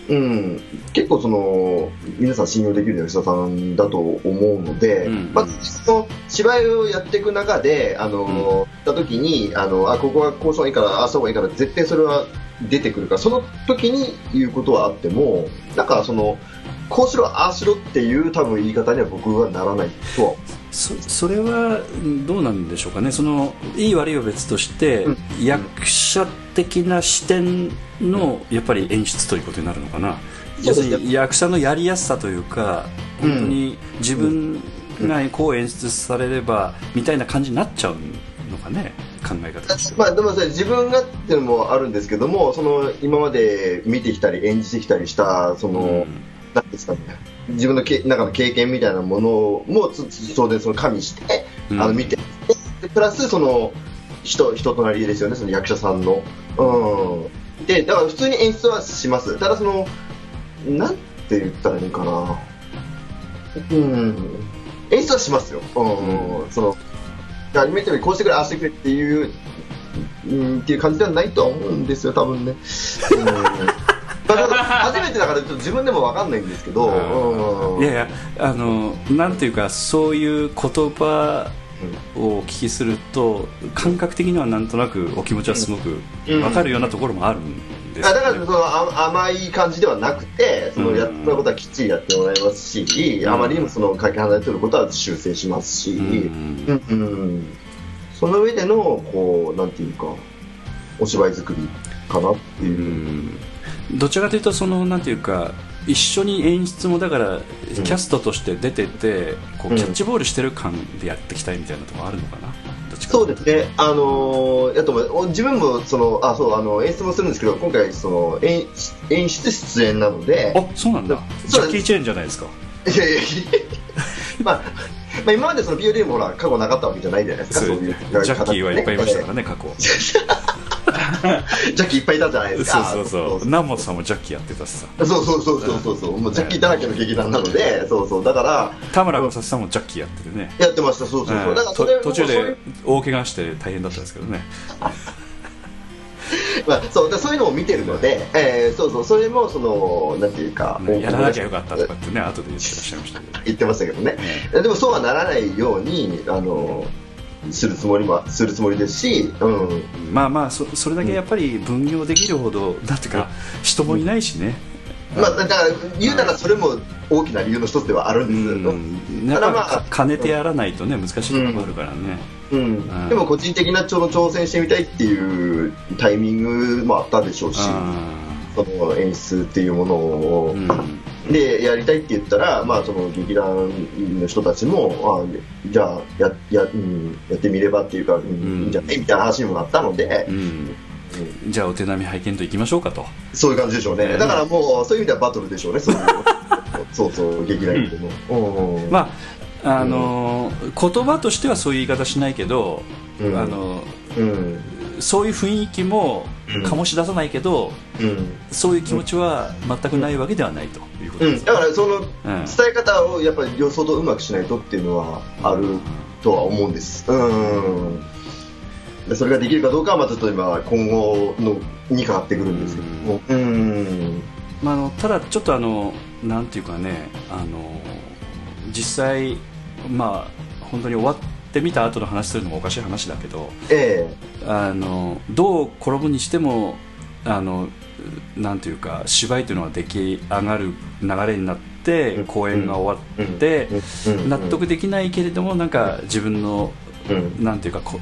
うん、結構その、皆さん信用できる役者さんだと思うので、うんうん。まず、その芝居をやっていく中で、あの、行った時に、あの、あ、ここはこうした方がいいから、ああした方がいいから、絶対それは出てくるから、その時に言うことはあっても、なんかその、こうしろ、ああしろっていう多分言い方には僕はならないとは。そそれはうんどうなんでしょうかね。そのいい悪いは別として、うん。役者的な視点のやっぱり演出ということになるのかな。要するに役者のやりやすさというかうん。本当に自分がこう演出されればみたいな感じになっちゃうのかね。考え方。まあ、でも自分がっていうのもあるんですけども、その今まで見てきたり演じてきたりした、その、うんなんですかね、自分のけ中の経験みたいなものもつつ当然その加味して、うんあの見て、でプラスその人人となりですよね、その役者さんの。うん。で、だから普通に演出はします。ただその、なんて言ったらいいかな。うん。演出はしますよ。うん。その、アニメートにこうしてくれ、ああしてくれっていう、うん、っていう感じではないとは思うんですよ、多分ね。うん。初めてだからちょっと自分でも分かんないんですけど、うん。いやいやあのなんていうかそういう言葉をお聞きすると感覚的にはなんとなくお気持ちはすごくうん。分かるようなところもあるんですあだからそのあ甘い感じではなくてそのうんやったことはきっちりやってもらいますし、ん。あまりにもそのかけ離れてることは修正しますし、うん。うんうん。その上でのこうなんていうかお芝居作りかなっていう。う、んどちらかというとそのなんていうか一緒に演出もだからキャストとして出ててこううん。キャッチボールしてる感でやっていきたいみたいなところあるのかな？そうですね、あのー、やと自分もそのあそうあの演出もするんですけど今回その演演出出演なのであそうなんだ。ジャッキー・チェーンじゃないですか。いやいや まあまあ、今までその POD もほら過去なかったわけじゃないじゃないですか、そういうジャッキーはいっぱいいましたからね。ね過去 ジャッキーいっぱいいたじゃないですか。そうそうそう。南本さんもジャッキーやってたしさ。そうそうそうそうそうそう、もうジャッキーだらけの劇団なので、そうそう、だから、田村正さんもジャッキーやっててね。やってました、そうそうそう。うん。だからそれと途中で大怪我して大変だったんですけどね。まあ、そうだそういうのを見てるので、えー、そうそう、それも、その、なんていうか、ねやらなきゃよかったとかってね後で言ってらっしゃいましたけど言ってましたけどね。でもそうはならないように、あの、するつもりも、するつもりですし、うん。まあまあそそれだけやっぱり分業できるほどだってか人もいないしね。まあ、だから、言うならそれも大きな理由の一つではあるんですけど、うん。ただまあか兼ねてやらないとね難しいところもあるからね。うん。ん。でも個人的な挑戦してみたいっていうタイミングもあったでしょうし、あその演出っていうものを。ー、うんでやりたいって言ったら、まあ、その劇団の人たちもあじゃあやや,、うん、やってみればっていうか、うんうん。いいんじゃない？みたいな話にもなったので、うん。じゃあお手並み拝見といきましょうかと。そういう感じでしょうね、ねだからもうそういう意味ではバトルでしょうね そうそうそう劇団でも、うん。まああのー言葉としてはそういう言い方しないけど、うん。あのうん。そういう雰囲気もうん醸し出さないけど、うんそういう気持ちは全くないわけではないということです、うん、だからそのうん伝え方をやっぱり予想とうまくしないとっていうのはあるとは思うんです。うん。でそれができるかどうかはまあちょっと今今後のにかかってくるんですけども。うん。まあ、あのただちょっとあのなんていうかねあの実際まあ本当に終わってみた後の話するのもおかしい話だけどえあのどう転ぶにしてもあのなんていうか芝居というのは出来上がる流れになってうん。公演が終わって納得できないけれどもなんか自分のうん。なんていうかこ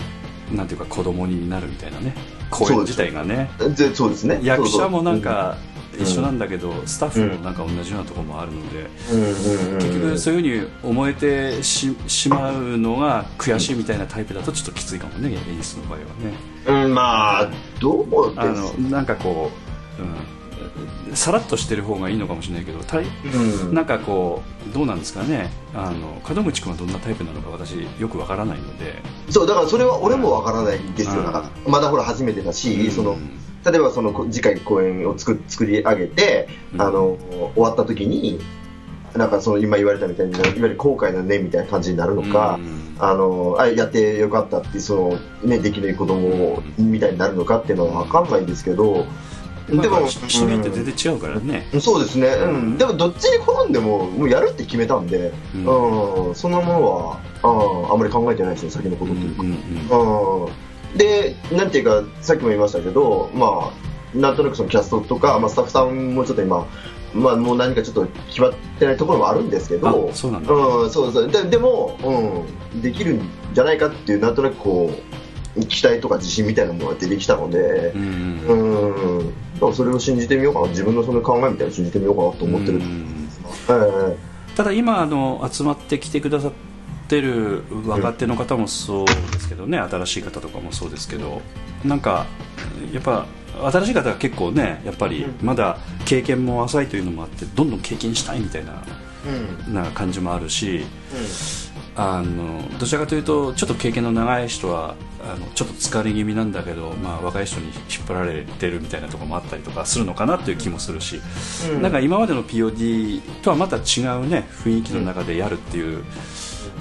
なんていうか子供になるみたいなね公演自体がね。でそうですね。役者もなんかうん一緒なんだけど、スタッフもなんか同じようなところもあるので、そうん。うん。うん、結局そういうふうに思えてししまうのが悔しいみたいなタイプだとちょっときついかもね演出の場合はね。うん、まあどうあです？のなんかこう、うん、さらっとしてる方がいいのかもしれないけどたいうん。なんかこうどうなんですかね。あの門口君はどんなタイプなのか私よくわからないので。そうだからそれは俺もわからないんですよ、まだほら初めてだし、うん。その例えばそのこ次回公演を作作り上げて、うん。あの終わった時になんかその今言われたみたいにいわゆる後悔だねみたいな感じになるのか、うん。あのあやってよかったってその、ね、できない子供みたいになるのかっていうのは分かんないんですけど、まあでも人によって全然違うからね、うんそうですね、うん、でもどっちに転んでももうやるって決めたんで、うん。うん。そんなものはああんまり考えてないですね先のことというか。うんうん。うんで、なんていうか、さっきも言いましたけど、まあ、なんとなくそのキャストとか、まあ、スタッフさんもちょっと今、まあ、もう何かちょっと決まってないところもあるんですけど、あそうなんだ。うん、そうそう。ででも、うん、できるんじゃないかっていう、なんとなくこう、期待とか自信みたいなものが出てきたのでう、んううん。ん、だからそれを信じてみようかな、自分のその考えみたいなのを信じてみようかなと思ってる。うん。え。ただ今あの集まってきてくださってる若手の方もそうですけどね、新しい方とかもそうですけどなんかやっぱ新しい方が結構ねやっぱりまだ経験も浅いというのもあってどんどん経験したいみたいなえうん。な感じもあるしあのどちらかというとちょっと経験の長い人はあのちょっと疲れ気味なんだけど、まあ、若い人に引っ張られてるみたいなところもあったりとかするのかなという気もするし、うん。なんか今までの POD とはまた違うね雰囲気の中でやるっていう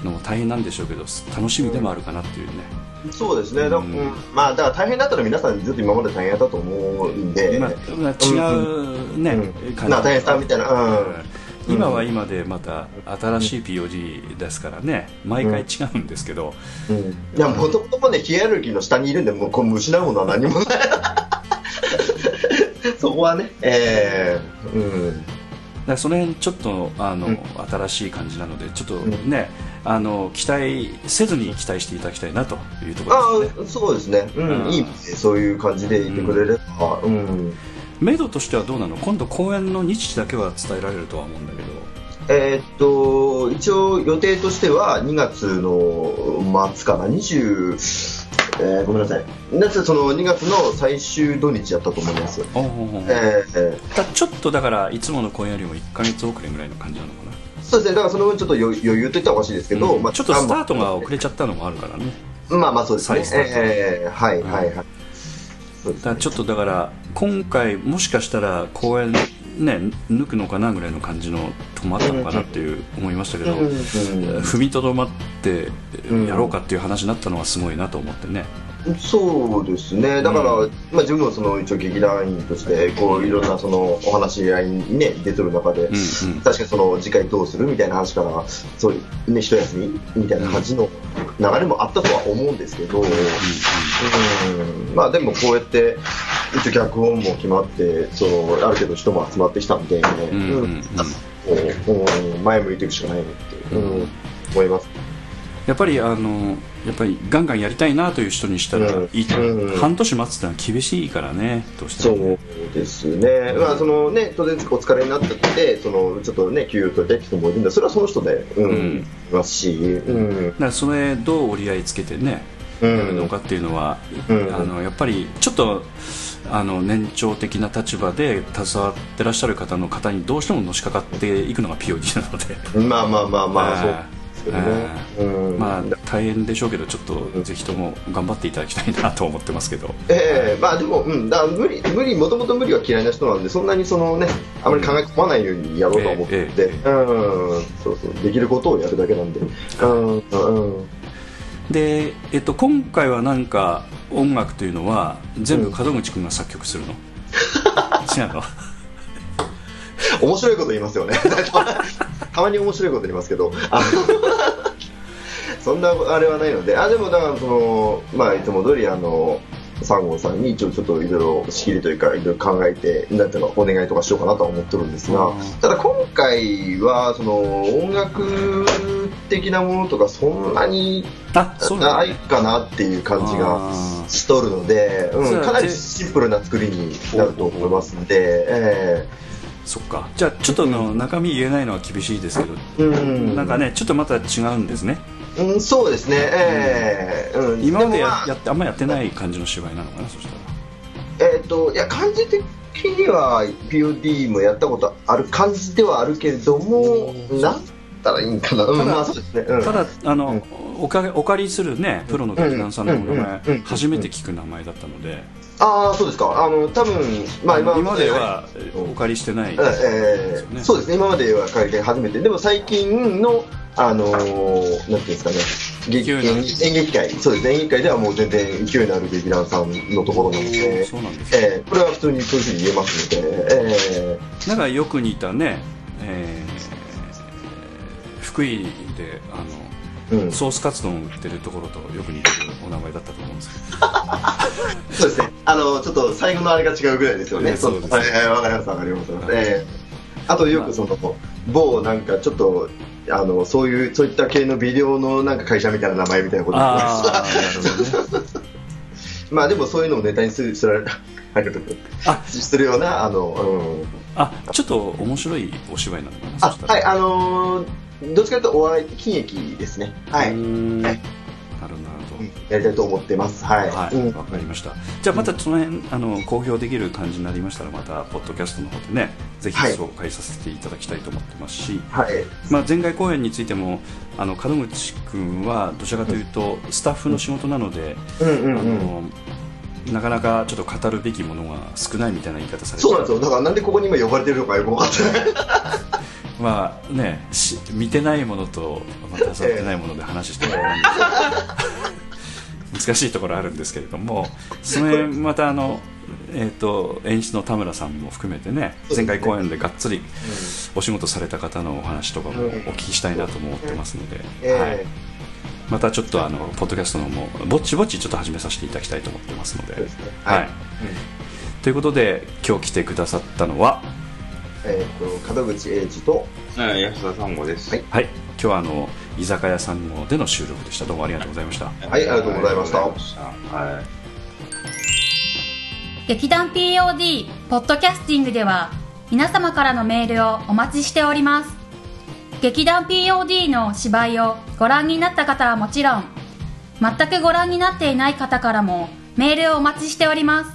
のも大変なんでしょうけど楽しみでもあるかなっていうね、そうですね、だうん。うんまあ、だから大変だったら皆さんずっと今まで大変だったと思うんで、まあまあ違うね、うん。感じ。な大変さみたいな、うん。うん。今は今でまた新しい POD ですからね毎回違うんですけど、うん。いや、もともともね、ヒエラルキーの下にいるんで、もうこう失うものは何もない。そこはね、えー、うん。だからその辺ちょっとあの、うん。新しい感じなのでちょっとん。ね、あの期待せずに期待していただきたいなというところですね。ああ、そうですね。うん、うん。いいそういう感じでいてくれれば、うん。メドとしてはどうなの？今度公演の日時だけは伝えられるとは思うんだけど。えーっと、一応予定としては2月の末かな、20、えーごめんなさい。夏その2月の最終土日やったと思います。えーちょっとだからいつもの公演よりも1か月遅れぐらいの感じなのかな？そうですね、だからその分ちょっと余余裕といったらおかしいですけど、うん。まあちょっとスタートが遅れちゃったのもあるからね。まあまあそうですね。えーはいうんはいはい。そうですねだちょっとだから今回もしかしたら公演ね抜くのかなぐらいの感じのとこもあったのかなっていう思いましたけど、うん。うん。踏みとどまってうんやろうかっていう話になったのはすごいなと思ってね、そうですね、だから、うんまあ、自分もその一応劇団員としてこういろんなそのお話し合いに、ね、出てる中で、うんうん。確かにその次回どうするみたいな話からそういう、ね、一休み？みたいな感じの流れもあったとは思うんですけど、うんまあ、でもこうやって一応脚本も決まってそのある程度人も集まってきたんで、うんうんうん。前向いていくしかないなって、うん思います。やっぱりあのやっぱりガンガンやりたいなという人にしたら、うん。いうん。半年待つってのは厳しいからね。どうしてそもうですね、まあそのね、当然お疲れになってて、そのちょっとね、給与取りたい人もいるんで、それはその人で、うん。うん。いますし、うん。だからそれどう折り合いつけてねうん。やるのかっていうのは、うん。あのやっぱりちょっとあの年長的な立場で携わってらっしゃる方の方にどうしてものしかかっていくのが POD なので。まあまあまあまあ、そう。えですけどね。うん。まあ大変でしょうけどちょっとぜひとも頑張っていただきたいなと思ってますけど。ええまあでも、うん、だ無理、無理、もともと無理は嫌いな人なんで、そんなにそのね、あまり考え込まないようにやろうとは思ってて、えええうん、そうそう、できることをやるだけなんで、うん、うん。で、えっと、今回はなんか音楽というのは全部門口君が作曲するの、違うの？面白いこと言いますよね。たまに面白いこと言いますけど、そんなあれはないので、あでもだからその、まあ、いつも通りあの、三号さんに一応ちょっといろいろ仕切りというか、いろいろ考えて、なんていうの、お願いとかしようかなとは思ってるんですが。うん、ただ今回は、その、音楽的なものとかそんなになないかなっていう感じがしとるので、そううんだかなりシンプルな作りになると思いますんで、えそっか。じゃあちょっとの中身言えないのは厳しいですけど、えうん。なんかねちょっとまた違うんですね。うん、そうですね、ええうん、今までやもまあやってあんまやってない感じの芝居なのかなそしたら。えっ、と、いや、感じ的には POD もやったことある感じではあるけれども、なん。ったらいいんかな。うん、まあそうですね。うん。ただあの、おかお借りするねプロの劇団さんの名うんうんうん前うん。初めて聞く名前だったのでああ、そうですか。あの、多分、まあ今今まではうんお借りしてないええね。そうですね、今までは会見初めて、でも最近の、あのーなんていうんですかね、劇演劇界、そうですね、演劇界ではもう全然勢いのある劇団さんのところなので、そうなんですねええこれは普通にそういうふうに言えますので、えなんかよく似たね、えー福井であえうん、のソースカツ丼を売ってるところとよく似てるお名前だったと思うんですけど。そうですね、あのちょっと最後のあれが違うぐらいですよね、ええそうですはいはいわかります、わかります、ええ。あとよくその、某なんかちょっと、あのそういうそういった系のビデオのなんか会社みたいな名前みたいなこと。ああ なるほどね。まあでもそういうのをネタにする、する、あするような、あの、うん。あちょっと面白いお芝居なのか？なはい、あのーどっちかというとお笑い、喜劇ですね。はい。なはるいほどやりたいと思ってます。はい。はい、うんわかりました。じゃあまたその辺あの公表できる感じになりましたらまたポッドキャストの方でねぜひはい紹介させていただきたいと思ってますし、はい。まあ前回公演についてもあの門口君はどちらかというとスタッフの仕事なので、うんうんあうん。のなかなかちょっと語るべきものが少ないみたいな言い方されてそうなんですよ。だからなんでここに今呼ばれてるのかよく分かってない。まあねし見てないものと、まあ、携わってないもので話してもらうんで難しいところあるんですけれどもそれまたあの、えー、と演出の田村さんも含めてね前回公演でがっつりお仕事された方のお話とかもお聞きしたいなと思ってますので、えーはい、またちょっとあのポッドキャストの方もぼちぼちちょっと始めさせていただきたいと思ってますので。そうですね。はい。はい。ということで今日来てくださったのは、えっ、と、門口英二と、はい安田三吾です。はい。はい、今日はあの居酒屋さんでの収録でした。どうもありがとうございました。はい、ありがとうございました。は劇団 POD ポッドキャスティングでは皆様からのメールをお待ちしております。劇団 POD の芝居をご覧になった方はもちろん全くご覧になっていない方からもメールをお待ちしております。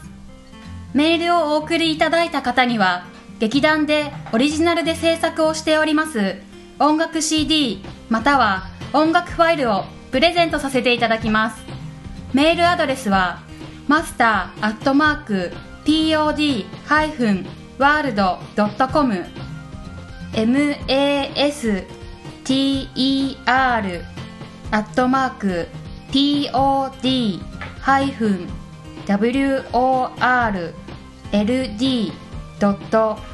メールをお送りいただいた方には劇団でオリジナルで制作をしております。音楽 CD または音楽ファイルをプレゼントさせていただきます。メールアドレスはマスターアットマーク pod-world.com master アットマーク pod-world.com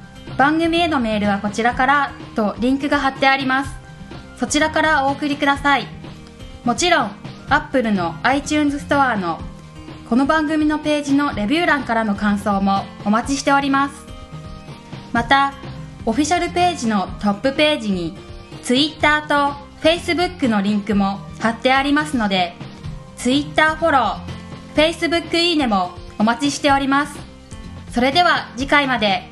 番組へのメールはこちらからとリンクが貼ってあります。そちらからお送りください。もちろん Apple の iTunes ストアのこの番組のページのレビュー欄からの感想もお待ちしております。またオフィシャルページのトップページに Twitter と Facebook のリンクも貼ってありますので Twitter フォロー Facebook いいねもお待ちしております。それでは次回まで。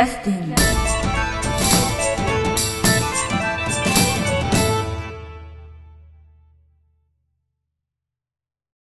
Justin.